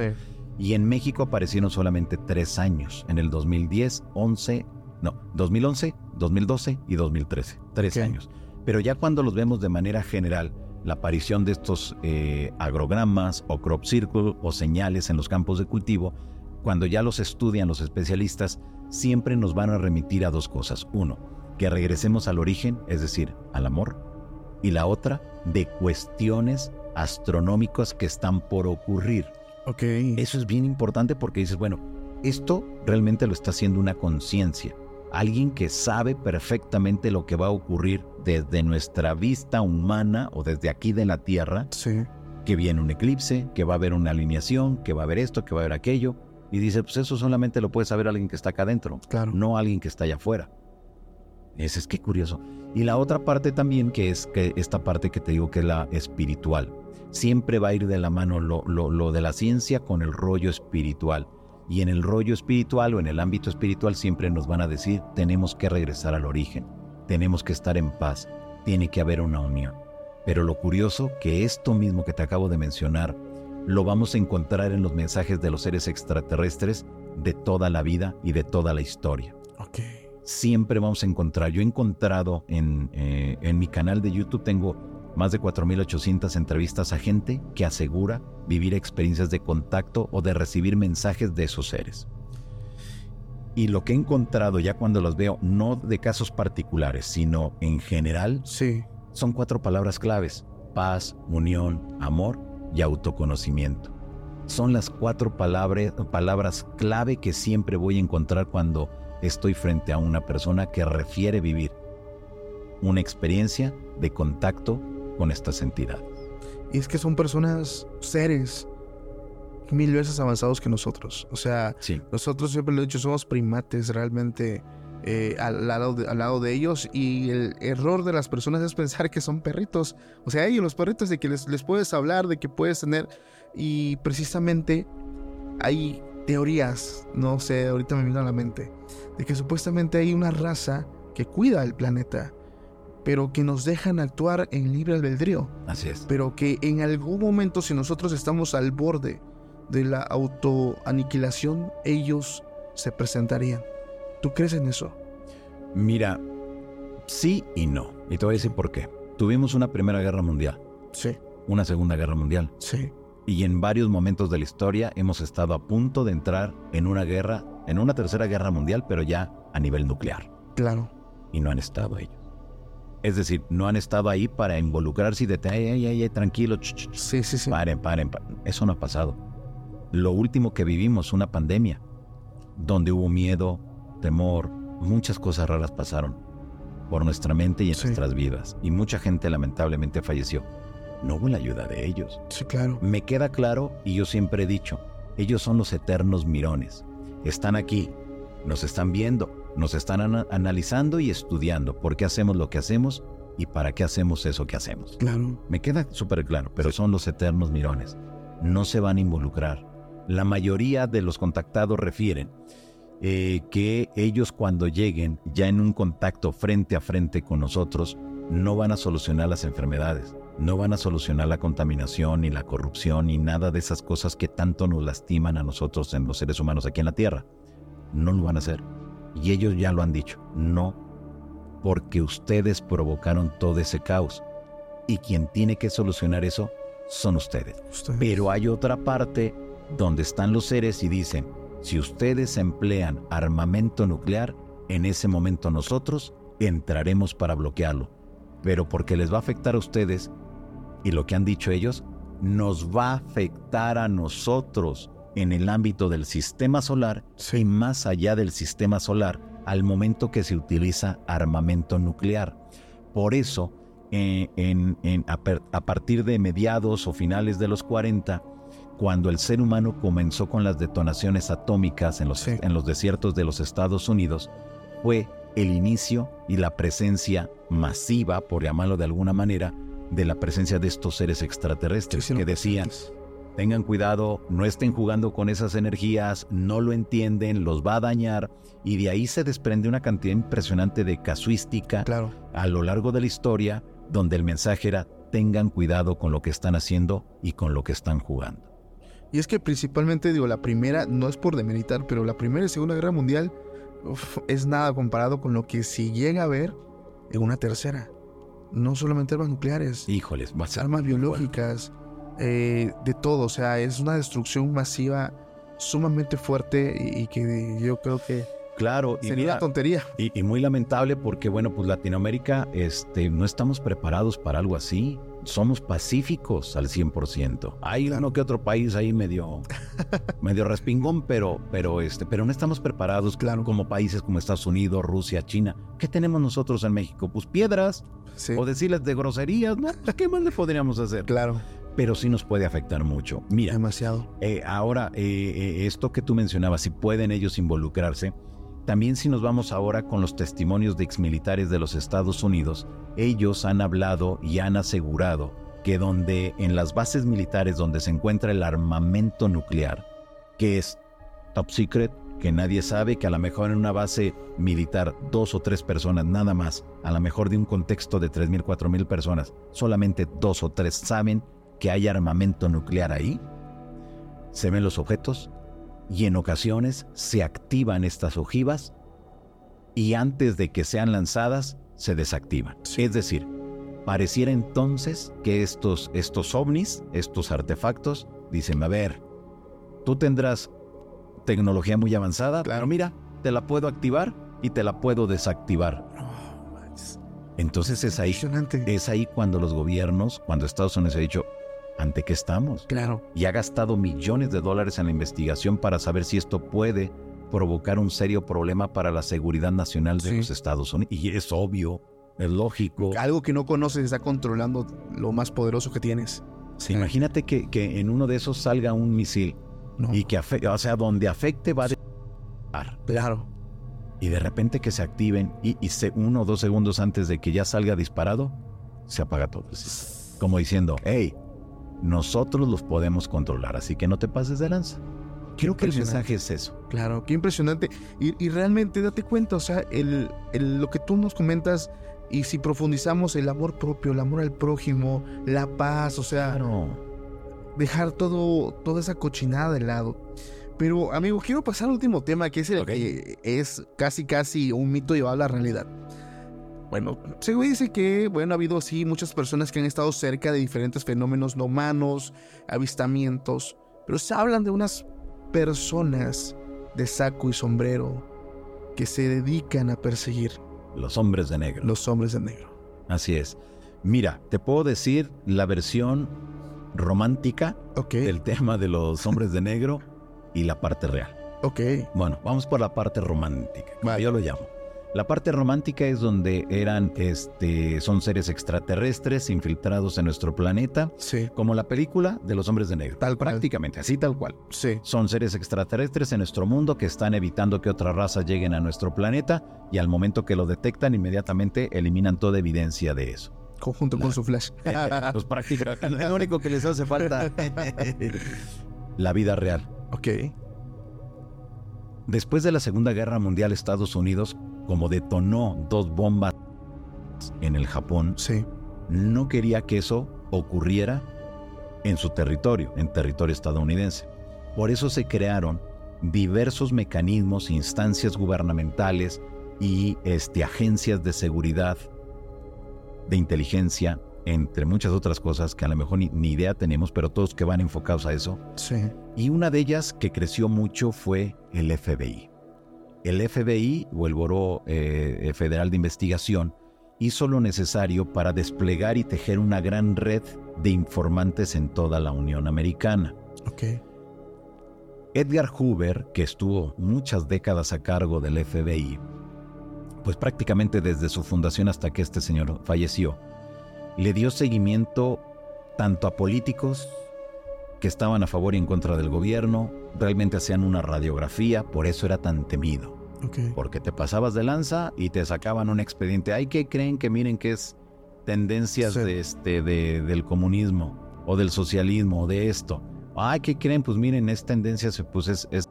[SPEAKER 1] Y en México aparecieron solamente tres años, en el 2010, 11, no, 2011, 2012 y 2013, tres años. Pero ya cuando los vemos de manera general, la aparición de estos eh, agrogramas o crop circle o señales en los campos de cultivo, cuando ya los estudian los especialistas, siempre nos van a remitir a dos cosas. Uno, que regresemos al origen, es decir, al amor. Y la otra, de cuestiones astronómicas que están por ocurrir. Eso es bien importante porque dices, bueno, esto realmente lo está haciendo una conciencia. alguien que sabe perfectamente lo que va a ocurrir desde nuestra vista humana o desde aquí de la Tierra,
[SPEAKER 2] Sí.
[SPEAKER 1] que viene un eclipse, que va a haber una alineación, que va a haber esto, que va a haber aquello, y dice, pues eso solamente lo puede saber alguien que está acá adentro,
[SPEAKER 2] Claro.
[SPEAKER 1] no alguien que está allá afuera. Ese es que curioso. Y la otra parte también, que es que esta parte que te digo que es la espiritual. Siempre va a ir de la mano lo, lo- lo de la ciencia con el rollo espiritual. Y en el rollo espiritual o en el ámbito espiritual siempre nos van a decir, tenemos que regresar al origen, tenemos que estar en paz, tiene que haber una unión. Pero lo curioso que esto mismo que te acabo de mencionar, lo vamos a encontrar en los mensajes de los seres extraterrestres de toda la vida y de toda la historia. Siempre vamos a encontrar. Yo he encontrado en, eh, en mi canal de YouTube, tengo más de 4.800 entrevistas a gente que asegura vivir experiencias de contacto o de recibir mensajes de esos seres. Y lo que he encontrado ya cuando los veo, no de casos particulares, sino en general,
[SPEAKER 2] Sí.
[SPEAKER 1] son cuatro palabras claves. Paz, unión, amor y autoconocimiento. Son las cuatro palabras, palabras clave que siempre voy a encontrar cuando estoy frente a una persona que refiere vivir una experiencia de contacto con estas entidades.
[SPEAKER 2] Y es que son personas, seres, mil veces avanzados que nosotros. O sea,
[SPEAKER 1] Sí,
[SPEAKER 2] nosotros siempre lo he dicho, somos primates realmente eh, al, lado de, al lado de ellos. Y el error de las personas es pensar que son perritos. O sea, ellos, los perritos, de que les, les puedes hablar, de que puedes tener. Y precisamente hay teorías, no sé, ahorita me vino a la mente, de que supuestamente hay una raza que cuida el planeta, pero que nos dejan actuar en libre albedrío
[SPEAKER 1] así es.
[SPEAKER 2] pero que en algún momento si nosotros estamos al borde de la autoaniquilación, ellos se presentarían. ¿Tú crees en eso?
[SPEAKER 1] Mira, sí y no. Y te voy a decir por qué. Tuvimos una Primera Guerra Mundial,
[SPEAKER 2] Sí,
[SPEAKER 1] una Segunda Guerra Mundial.
[SPEAKER 2] sí,
[SPEAKER 1] Y en varios momentos de la historia hemos estado a punto de entrar en una guerra, en una tercera guerra mundial, pero ya a nivel nuclear.
[SPEAKER 2] claro.
[SPEAKER 1] Y no han estado ellos. Es decir, no han estado ahí para involucrarse y de, ay, ay, ay, tranquilo, ch, ch, ch,
[SPEAKER 2] Sí, sí, sí.
[SPEAKER 1] paren, paren, paren. Eso no ha pasado. Lo último que vivimos, una pandemia, donde hubo miedo, temor, muchas cosas raras pasaron por nuestra mente y en
[SPEAKER 2] Sí.
[SPEAKER 1] nuestras vidas. Y mucha gente lamentablemente falleció. No hubo la ayuda de ellos.
[SPEAKER 2] Sí, claro.
[SPEAKER 1] Me queda claro, y yo siempre he dicho, ellos son los eternos mirones. Están aquí, nos están viendo, nos están ana- analizando y estudiando por qué hacemos lo que hacemos y para qué hacemos eso que hacemos.
[SPEAKER 2] Claro.
[SPEAKER 1] Me queda súper claro, pero son los eternos mirones. No se van a involucrar. La mayoría de los contactados refieren eh, que ellos cuando lleguen ya en un contacto frente a frente con nosotros, no van a solucionar las enfermedades, no van a solucionar la contaminación ni la corrupción ni nada de esas cosas que tanto nos lastiman a nosotros en los seres humanos aquí en la Tierra. No lo van a hacer. Y ellos ya lo han dicho, no, porque ustedes provocaron todo ese caos. Y quien tiene que solucionar eso son ustedes.
[SPEAKER 2] Ustedes.
[SPEAKER 1] Pero hay otra parte donde están los seres y dicen, si ustedes emplean armamento nuclear, en ese momento nosotros entraremos para bloquearlo. Pero porque les va a afectar a ustedes, y lo que han dicho ellos, nos va a afectar a nosotros en el ámbito del sistema solar
[SPEAKER 2] Sí.
[SPEAKER 1] y más allá del sistema solar al momento que se utiliza armamento nuclear. Por eso, eh, en- en- a, per- a partir de mediados o finales de los 40, cuando el ser humano comenzó con las detonaciones atómicas en los,
[SPEAKER 2] Sí.
[SPEAKER 1] en los desiertos de los Estados Unidos, fue el inicio y la presencia masiva, por llamarlo de alguna manera, de la presencia de estos seres extraterrestres
[SPEAKER 2] Sí, sí,
[SPEAKER 1] que decían, tengan cuidado, no estén jugando con esas energías, no lo entienden, los va a dañar, y de ahí se desprende una cantidad impresionante de casuística
[SPEAKER 2] Claro.
[SPEAKER 1] a lo largo de la historia, donde el mensaje era, tengan cuidado con lo que están haciendo y con lo que están jugando.
[SPEAKER 2] Y es que principalmente, digo, la primera, no es por demeritar, pero la primera y segunda guerra mundial uf, es nada comparado con lo que si llega a haber en una tercera. No solamente armas nucleares,
[SPEAKER 1] Híjoles,
[SPEAKER 2] armas biológicas, eh, de todo. O sea, es una destrucción masiva sumamente fuerte y, y que yo creo que
[SPEAKER 1] Claro, y
[SPEAKER 2] sería
[SPEAKER 1] mira,
[SPEAKER 2] una tontería.
[SPEAKER 1] Y, y muy lamentable porque, bueno, pues Latinoamérica este, no estamos preparados para algo así. Somos pacíficos al 100%. Hay uno que otro país ahí medio, medio respingón, pero, pero, este, pero no estamos preparados
[SPEAKER 2] Claro.
[SPEAKER 1] como países como Estados Unidos, Rusia, China. ¿Qué tenemos nosotros en México? Pues piedras
[SPEAKER 2] Sí.
[SPEAKER 1] o decirles de groserías, ¿no? Pues, ¿Qué más le podríamos hacer?
[SPEAKER 2] Claro.
[SPEAKER 1] Pero sí nos puede afectar mucho. Mira,
[SPEAKER 2] Demasiado.
[SPEAKER 1] eh, ahora, eh, eh, esto que tú mencionabas, si pueden ellos involucrarse, también si nos vamos ahora con los testimonios de exmilitares de los Estados Unidos, ellos han hablado y han asegurado que donde en las bases militares donde se encuentra el armamento nuclear, que es top secret, que nadie sabe, que a lo mejor en una base militar dos o tres personas nada más, a lo mejor de un contexto de 3.000, 4.000 personas, solamente dos o tres saben que hay armamento nuclear ahí, se ven los objetos y en ocasiones se activan estas ojivas y antes de que sean lanzadas se desactivan. Es decir, pareciera entonces que estos, estos ovnis, estos artefactos, dicen, a ver, tú tendrás tecnología muy avanzada, pero mira, te la puedo activar y te la puedo desactivar. Entonces es ahí, es ahí cuando los gobiernos, cuando Estados Unidos ha dicho, ¿ante qué estamos?
[SPEAKER 2] Claro.
[SPEAKER 1] y ha gastado millones de dólares en la investigación para saber si esto puede provocar un serio problema para la seguridad nacional de
[SPEAKER 2] Sí.
[SPEAKER 1] los Estados Unidos. Y es obvio, es lógico.
[SPEAKER 2] Algo que no conoces está controlando lo más poderoso que tienes.
[SPEAKER 1] Sí, imagínate que, que en uno de esos salga un misil
[SPEAKER 2] No.
[SPEAKER 1] y que afecte, o sea, donde afecte va a.
[SPEAKER 2] Claro.
[SPEAKER 1] Y de repente que se activen y, y se- uno o dos segundos antes de que ya salga disparado, se apaga todo. Como diciendo, hey, nosotros los podemos controlar, así que no te pases de lanza. Creo que el mensaje es eso.
[SPEAKER 2] Claro, qué impresionante. Y, y realmente date cuenta, o sea, el, el- lo que tú nos comentas, y si profundizamos el amor propio, el amor al prójimo, la paz, o sea,
[SPEAKER 1] Claro.
[SPEAKER 2] dejar todo, toda esa cochinada de lado. Pero, amigo, quiero pasar al último tema, que es el que es casi, casi un mito llevado a la realidad. Bueno, se dice que, bueno, ha habido sí muchas personas que han estado cerca de diferentes fenómenos no humanos, avistamientos, pero se hablan de unas personas de saco y sombrero que se dedican a perseguir
[SPEAKER 1] Los hombres de negro.
[SPEAKER 2] los hombres de negro.
[SPEAKER 1] Así es. Mira, te puedo decir la versión romántica del tema de los hombres de negro y la parte real.
[SPEAKER 2] ok,
[SPEAKER 1] Bueno, vamos por la parte romántica,
[SPEAKER 2] Vale.
[SPEAKER 1] yo lo llamo. La parte romántica es donde eran, este, son seres extraterrestres infiltrados en nuestro planeta,
[SPEAKER 2] sí,
[SPEAKER 1] como la película de los hombres de negro.
[SPEAKER 2] Tal cual.
[SPEAKER 1] Prácticamente, así tal cual.
[SPEAKER 2] sí,
[SPEAKER 1] Son seres extraterrestres en nuestro mundo que están evitando que otras razas lleguen a nuestro planeta y al momento que lo detectan inmediatamente eliminan toda evidencia de eso.
[SPEAKER 2] conjunto con su flash.
[SPEAKER 1] Pues prácticamente lo único que les hace falta la vida real.
[SPEAKER 2] ok,
[SPEAKER 1] Después de la Segunda Guerra Mundial, Estados Unidos, como detonó dos bombas en el Japón,
[SPEAKER 2] sí,
[SPEAKER 1] no quería que eso ocurriera en su territorio, en territorio estadounidense. Por eso se crearon diversos mecanismos, instancias gubernamentales y este, agencias de seguridad, de inteligencia, entre muchas otras cosas que a lo mejor ni, ni idea tenemos, pero todos que van enfocados a eso.
[SPEAKER 2] sí,
[SPEAKER 1] Y una de ellas que creció mucho fue el FBI. El FBI, o el Buró eh, Federal de Investigación, hizo lo necesario para desplegar y tejer una gran red de informantes en toda la Unión Americana. Edgar Hoover, que estuvo muchas décadas a cargo del FBI, pues prácticamente desde su fundación hasta que este señor falleció, le dio seguimiento tanto a políticos que estaban a favor y en contra del gobierno, realmente hacían una radiografía, por eso era tan temido, porque te pasabas de lanza y te sacaban un expediente. Ay, que creen que miren que es tendencias
[SPEAKER 2] Sí.
[SPEAKER 1] de este, de- del comunismo o del socialismo o de esto? Ay, ¿qué creen? Pues miren, es tendencia, pues es, es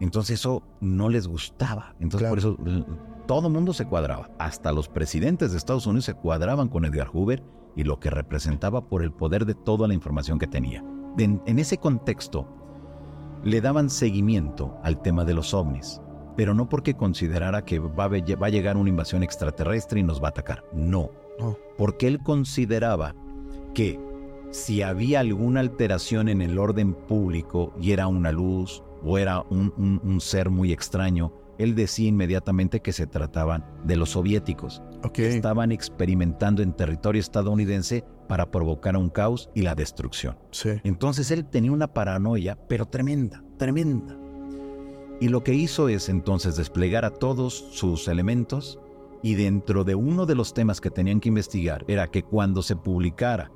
[SPEAKER 1] entonces eso no les gustaba. Entonces
[SPEAKER 2] Claro.
[SPEAKER 1] por eso todo el mundo se cuadraba. Hasta los presidentes de Estados Unidos se cuadraban con Edgar Hoover y lo que representaba por el poder de toda la información que tenía. En, en ese contexto, le daban seguimiento al tema de los ovnis, pero no porque considerara que va a, va a llegar una invasión extraterrestre y nos va a atacar. No,
[SPEAKER 2] no,
[SPEAKER 1] porque él consideraba que si había alguna alteración en el orden público y era una luz o era un, un- un ser muy extraño, él decía inmediatamente que se trataban de los soviéticos.
[SPEAKER 2] Ok.
[SPEAKER 1] que Estaban experimentando en territorio estadounidense para provocar un caos y la destrucción.
[SPEAKER 2] Sí.
[SPEAKER 1] Entonces él tenía una paranoia, pero tremenda, tremenda. Y lo que hizo es entonces desplegar a todos sus elementos y dentro de uno de los temas que tenían que investigar era que cuando se publicara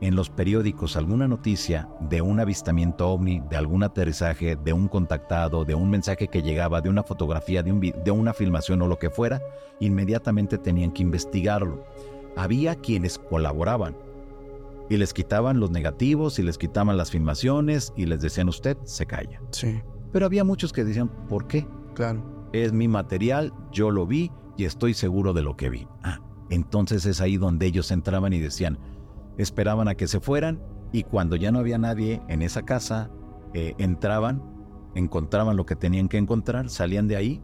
[SPEAKER 1] en los periódicos alguna noticia de un avistamiento ovni, de algún aterrizaje, de un contactado, de un mensaje que llegaba, de una fotografía, de, un una filmación o lo que fuera, inmediatamente tenían que investigarlo. Había quienes colaboraban y les quitaban los negativos y les quitaban las filmaciones y les decían usted se calla.
[SPEAKER 2] Sí.
[SPEAKER 1] Pero había muchos que decían, ¿por qué?
[SPEAKER 2] Claro.
[SPEAKER 1] Es mi material, yo lo vi y estoy seguro de lo que vi. Ah, entonces es ahí donde ellos entraban y decían, esperaban a que se fueran y cuando ya no había nadie en esa casa, eh, entraban, encontraban lo que tenían que encontrar, salían de ahí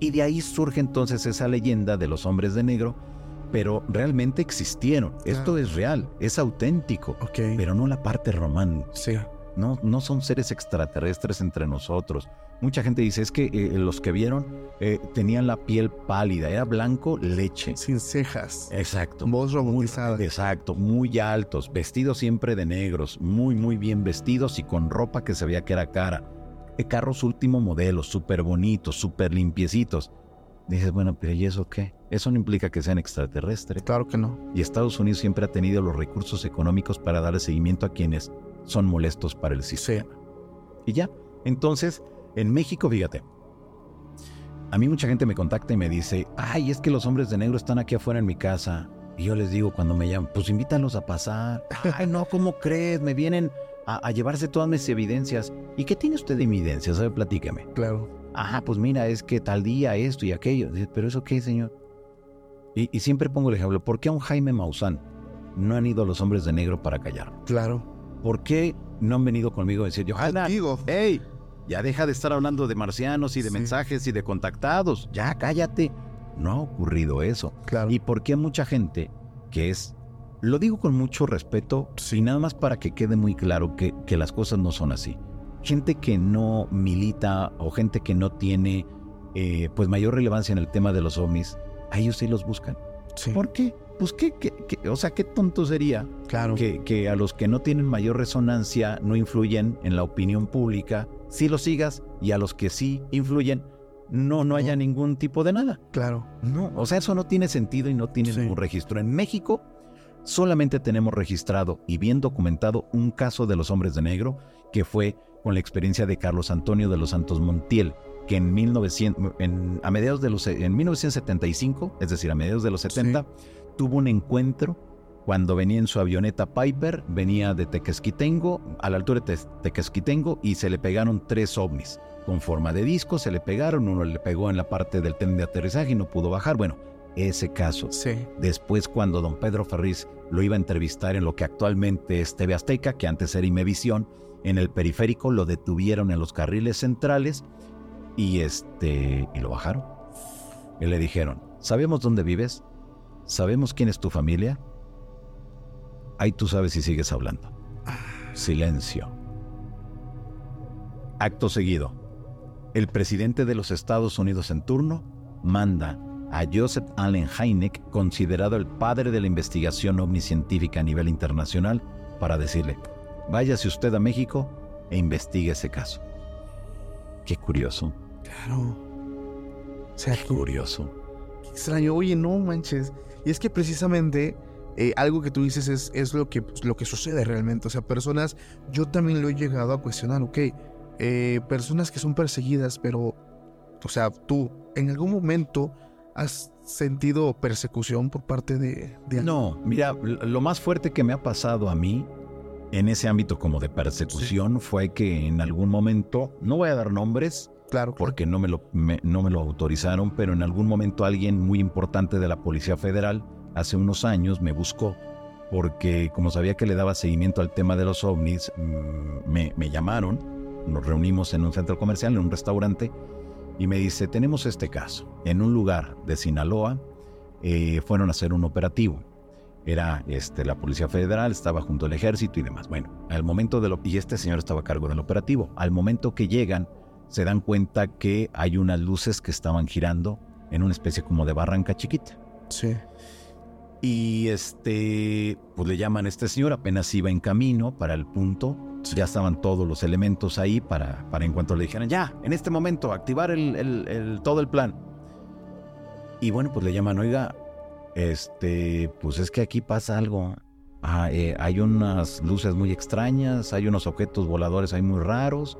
[SPEAKER 1] y de ahí surge entonces esa leyenda de los hombres de negro, pero realmente existieron. Esto es real, es auténtico,
[SPEAKER 2] Ok.
[SPEAKER 1] pero no la parte romántica.
[SPEAKER 2] Sí.
[SPEAKER 1] No, no son seres extraterrestres entre nosotros. Mucha gente dice, es que eh, los que vieron eh, tenían la piel pálida, era blanco leche.
[SPEAKER 2] Sin cejas.
[SPEAKER 1] Exacto.
[SPEAKER 2] Voz robotizada.
[SPEAKER 1] Exacto, muy altos, vestidos siempre de negros, muy, muy bien vestidos y con ropa que se veía que era cara. Eh, carros último modelo, súper bonitos, súper limpiecitos. Dices, bueno, pero ¿y eso qué? Eso no implica que sean extraterrestres.
[SPEAKER 2] Claro que no.
[SPEAKER 1] Y Estados Unidos siempre ha tenido los recursos económicos para darle seguimiento a quienes son molestos para el sistema. Y ya. Entonces, en México, fíjate. A mí mucha gente me contacta y me dice, ay, es que los hombres de negro están aquí afuera en mi casa. Y yo les digo cuando me llaman, pues invítalos a pasar. Ay, no, ¿cómo crees? Me vienen a, a llevarse todas mis evidencias. ¿Y qué tiene usted de evidencias? A ver, platícame.
[SPEAKER 2] Claro.
[SPEAKER 1] Ajá, pues mira, es que tal día esto y aquello. Pero eso qué, señor. Y, y siempre pongo el ejemplo, ¿por qué a un Jaime Maussan no han ido los hombres de negro para callar?
[SPEAKER 2] Claro.
[SPEAKER 1] ¿Por qué no han venido conmigo a decir, Johanna, hey, ya deja de estar hablando de marcianos y de
[SPEAKER 2] Sí.
[SPEAKER 1] mensajes y de contactados, ya cállate? No ha ocurrido eso.
[SPEAKER 2] Claro.
[SPEAKER 1] ¿Y por qué mucha gente que es, lo digo con mucho respeto, y nada más para que quede muy claro que, que las cosas no son así? Gente que no milita o gente que no tiene eh, pues mayor relevancia en el tema de los ovnis, a ellos sí los buscan.
[SPEAKER 2] sí.
[SPEAKER 1] ¿Por qué? Pues qué, qué- qué- o sea, qué tonto sería
[SPEAKER 2] Claro.
[SPEAKER 1] que, que a los que no tienen mayor resonancia, no influyen en la opinión pública, sí los sigas y a los que sí influyen, no, no haya ningún tipo de nada.
[SPEAKER 2] Claro.
[SPEAKER 1] No, o sea, eso no tiene sentido y no tiene
[SPEAKER 2] Sí.
[SPEAKER 1] ningún registro. En México solamente tenemos registrado y bien documentado un caso de los hombres de negro que fue con la experiencia de Carlos Antonio de los Santos Montiel, que en, 1900, en, a mediados de los, en 1975, es decir, a mediados de los 70, tuvo un encuentro cuando venía en su avioneta Piper, venía de Tequesquitengo, a la altura de Te- Tequesquitengo, y se le pegaron tres ovnis. Con forma de disco se le pegaron, uno le pegó en la parte del tren de aterrizaje y no pudo bajar. Bueno, ese caso.
[SPEAKER 2] Sí.
[SPEAKER 1] Después, cuando don Pedro Ferriz lo iba a entrevistar en lo que actualmente es TV Azteca, que antes era Imevisión, en el periférico lo detuvieron en los carriles centrales y este y lo bajaron. Y le dijeron, ¿sabemos dónde vives? ¿Sabemos quién es tu familia? Ahí tú sabes si sigues hablando. Silencio. Acto seguido. El presidente de los Estados Unidos en turno manda a Joseph Allen Hynek, considerado el padre de la investigación omniscientífica a nivel internacional, para decirle, váyase usted a México e investigue ese caso. Qué curioso,
[SPEAKER 2] Claro. O sea,
[SPEAKER 1] qué
[SPEAKER 2] qué,
[SPEAKER 1] curioso.
[SPEAKER 2] qué extraño. Oye, no manches. Y es que precisamente eh, algo que tú dices es, es lo, que, pues, lo que sucede realmente. O sea, personas, yo también lo he llegado a cuestionar, ok. eh, personas que son perseguidas, pero, o sea, tú en algún momento has sentido persecución por parte de... de
[SPEAKER 1] No, mira, lo más fuerte que me ha pasado a mí en ese ámbito como de persecución fue que en algún momento, no voy a dar nombres,
[SPEAKER 2] Claro,
[SPEAKER 1] porque no me, lo, no me lo autorizaron, pero en algún momento alguien muy importante de la Policía Federal hace unos años me buscó porque como sabía que le daba seguimiento al tema de los ovnis, mm, me, me llamaron, nos reunimos en un centro comercial, en un restaurante, y me dice, tenemos este caso. En un lugar de Sinaloa eh, fueron a hacer un operativo. Era este, la Policía Federal, estaba junto al ejército y demás. Bueno, al momento de lo... Y este señor estaba a cargo del operativo. Al momento que llegan, se dan cuenta que hay unas luces que estaban girando en una especie como de barranca chiquita.
[SPEAKER 2] Sí.
[SPEAKER 1] Y este, pues le llaman a este señor, apenas iba en camino para el punto, ya estaban todos los elementos ahí para, para en cuanto le dijeran, ya, en este momento, activar el, el, todo el plan. Y bueno, pues le llaman, oiga, este, pues es que aquí pasa algo. Ah, eh, hay unas luces muy extrañas, hay unos objetos voladores ahí muy raros.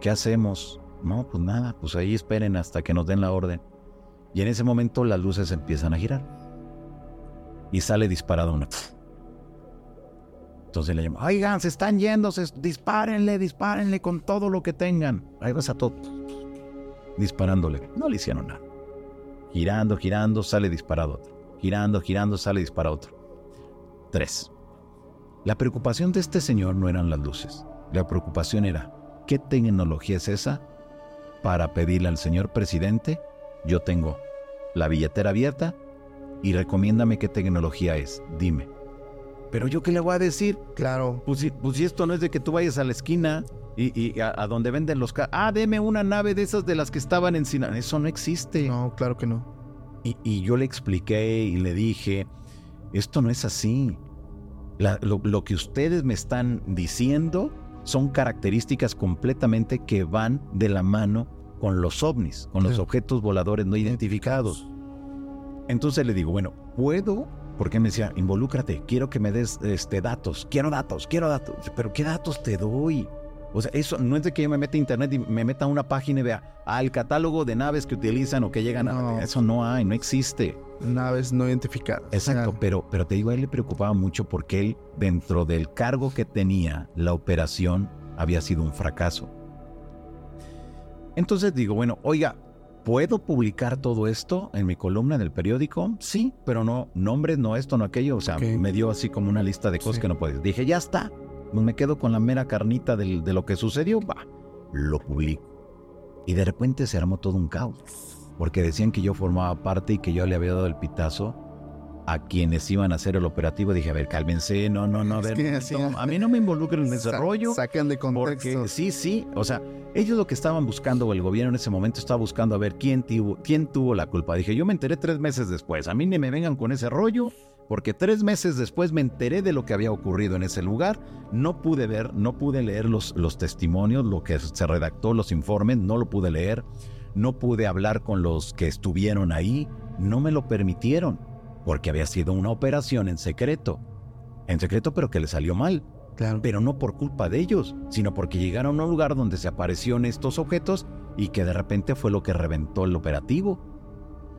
[SPEAKER 1] ¿Qué hacemos? No, pues nada, pues ahí esperen hasta que nos den la orden. Y en ese momento las luces empiezan a girar y sale disparado una. Entonces le llama, oigan, se están yendo, dispárenle, dispárenle con todo lo que tengan. Ahí vas a todo. Disparándole. No le hicieron nada. Girando, girando, sale disparado otro. Girando, girando, sale disparado otro. Tres. La preocupación de este señor no eran las luces. La preocupación era, ¿qué tecnología es esa para pedirle al señor presidente? Yo tengo la billetera abierta y recomiéndame qué tecnología es. Dime. Pero yo qué le voy a decir?
[SPEAKER 2] Claro.
[SPEAKER 1] Pues si, pues esto no es de que tú vayas a la esquina y, a, donde venden los carros. Ah, deme una nave de esas de las que estaban en Sinaloa. Eso no existe.
[SPEAKER 2] No, claro que no.
[SPEAKER 1] Y, y yo le expliqué y le dije, esto no es así. lo, lo, que ustedes me están diciendo son características completamente que van de la mano con los ovnis, con los objetos voladores no identificados. Entonces le digo, bueno, ¿puedo? Porque me decía, involúcrate, quiero que me des este, datos, quiero datos, quiero datos. Pero ¿qué datos te doy? O sea, eso no es de que yo me meta a internet y me meta a una página y vea al catálogo de naves que utilizan o que llegan a... Eso no hay, no existe.
[SPEAKER 2] Naves no identificadas.
[SPEAKER 1] Exacto, pero, pero te digo, a él le preocupaba mucho porque él, dentro del cargo que tenía, la operación había sido un fracaso. Entonces digo, bueno, oiga, ¿Puedo publicar todo esto en mi columna en el periódico? Sí, pero no, nombres, no esto, no aquello. O sea, me dio así como una lista de cosas que no puedes. Dije, ya está. Pues me quedo con la mera carnita de lo que sucedió. Va, lo publico. Y de repente se armó todo un caos. Porque decían que yo formaba parte y que yo le había dado el pitazo a quienes iban a hacer el operativo. Dije, a ver, cálmense, no, no, no, a ver, a mí no me involucren en ese rollo.
[SPEAKER 2] Sacan de contexto.
[SPEAKER 1] Porque sí, sí, o sea, ellos lo que estaban buscando, o el gobierno en ese momento estaba buscando a ver quién tuvo, quién tuvo la culpa. Dije, yo me enteré tres meses después, a mí ni me vengan con ese rollo, porque tres meses después me enteré de lo que había ocurrido en ese lugar, no pude ver, no pude leer los, los testimonios, lo que se redactó, los informes, no lo pude leer, no pude hablar con los que estuvieron ahí, no me lo permitieron porque había sido una operación en secreto. En secreto, pero que le salió mal.
[SPEAKER 2] Claro.
[SPEAKER 1] Pero no por culpa de ellos, sino porque llegaron a un lugar donde se aparecieron estos objetos y que de repente fue lo que reventó el operativo.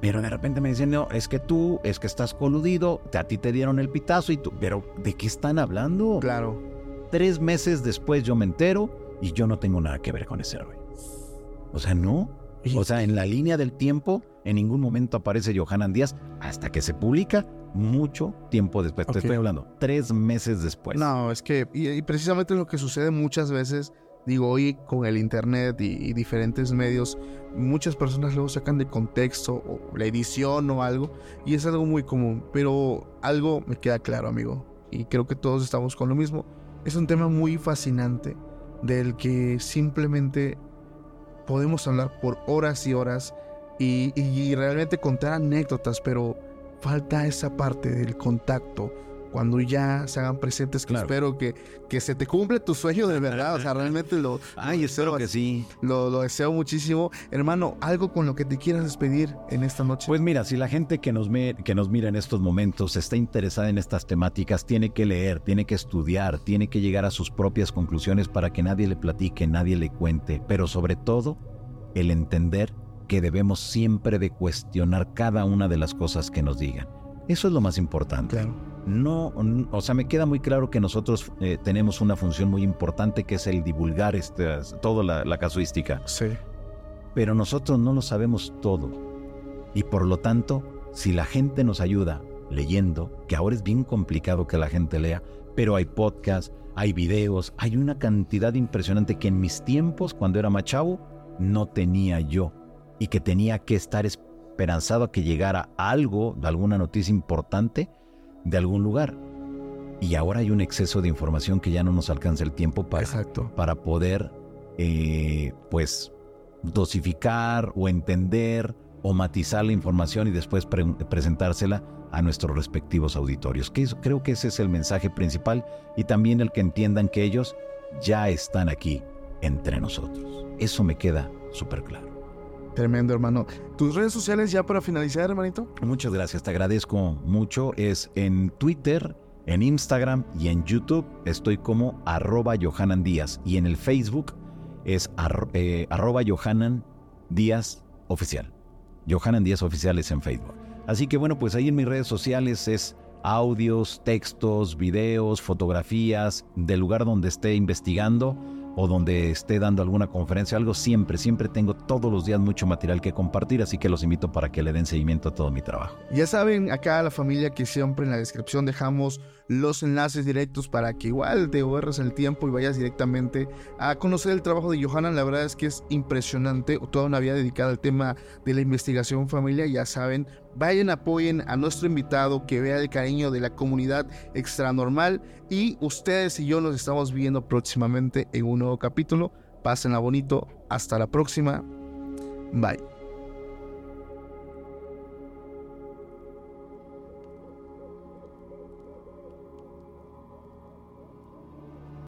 [SPEAKER 1] Pero de repente me dicen, no, es que tú, es que estás coludido, a ti te dieron el pitazo y tú, pero ¿de qué están hablando?
[SPEAKER 2] Claro.
[SPEAKER 1] Tres meses después yo me entero y yo no tengo nada que ver con ese rollo. O sea, no. O sea, en la línea del tiempo, en ningún momento aparece Johanan Díaz hasta que se publica mucho tiempo después. Te estoy hablando, tres meses después.
[SPEAKER 2] No, es que, y, precisamente lo que sucede muchas veces, digo, hoy con el internet y, diferentes medios, muchas personas luego sacan de contexto o la edición o algo, y es algo muy común. Pero algo me queda claro, amigo, y creo que todos estamos con lo mismo. Es un tema muy fascinante del que simplemente podemos hablar por horas y horas y, realmente contar anécdotas, pero falta esa parte del contacto cuando ya se hagan presentes, que espero que, que se te cumple tu sueño de verdad. O sea, realmente lo.
[SPEAKER 1] Ay, espero que sí.
[SPEAKER 2] Lo, lo, deseo muchísimo. Hermano, algo con lo que te quieras despedir en esta noche.
[SPEAKER 1] Pues mira, si la gente que nos, que nos mira en estos momentos está interesada en estas temáticas, tiene que leer, tiene que estudiar, tiene que llegar a sus propias conclusiones para que nadie le platique, nadie le cuente. Pero sobre todo, el entender que debemos siempre de cuestionar cada una de las cosas que nos digan. Eso es lo más importante.
[SPEAKER 2] Claro.
[SPEAKER 1] No, o sea, me queda muy claro que nosotros eh, tenemos una función muy importante que es el divulgar toda la, la casuística.
[SPEAKER 2] Sí.
[SPEAKER 1] Pero nosotros no lo sabemos todo. Y por lo tanto, si la gente nos ayuda leyendo, que ahora es bien complicado que la gente lea, pero hay podcasts, hay videos, hay una cantidad impresionante que en mis tiempos, cuando era machavo, no tenía yo y que tenía que estar esperanzado a que llegara algo, alguna noticia importante de algún lugar. Y ahora hay un exceso de información que ya no nos alcanza el tiempo para, para poder, eh, pues, dosificar o entender o matizar la información y después presentársela a nuestros respectivos auditorios. Que creo que ese es el mensaje principal y también el que entiendan que ellos ya están aquí entre nosotros. Eso me queda súper claro.
[SPEAKER 2] Tremendo, hermano. ¿Tus redes sociales ya para finalizar, hermanito?
[SPEAKER 1] Muchas gracias, te agradezco mucho. Es en Twitter, en Instagram y en YouTube estoy como arroba Johanan Díaz y en el Facebook es eh, arroba Johanan Díaz Oficial. Johanan Díaz Oficial es en Facebook. Así que bueno, pues ahí en mis redes sociales es audios, textos, videos, fotografías del lugar donde esté investigando o donde esté dando alguna conferencia, algo, siempre, siempre tengo todos los días mucho material que compartir, así que los invito para que le den seguimiento a todo mi trabajo.
[SPEAKER 2] Ya saben, acá a la familia que siempre en la descripción dejamos los enlaces directos para que igual te ahorres el tiempo y vayas directamente a conocer el trabajo de Johanna. La verdad es que es impresionante, toda una vida dedicada al tema de la investigación familia, ya saben, vayan, apoyen a nuestro invitado, que vea el cariño de la comunidad extranormal y ustedes y yo nos estamos viendo próximamente en un nuevo capítulo. Pásenla bonito, hasta la próxima, bye.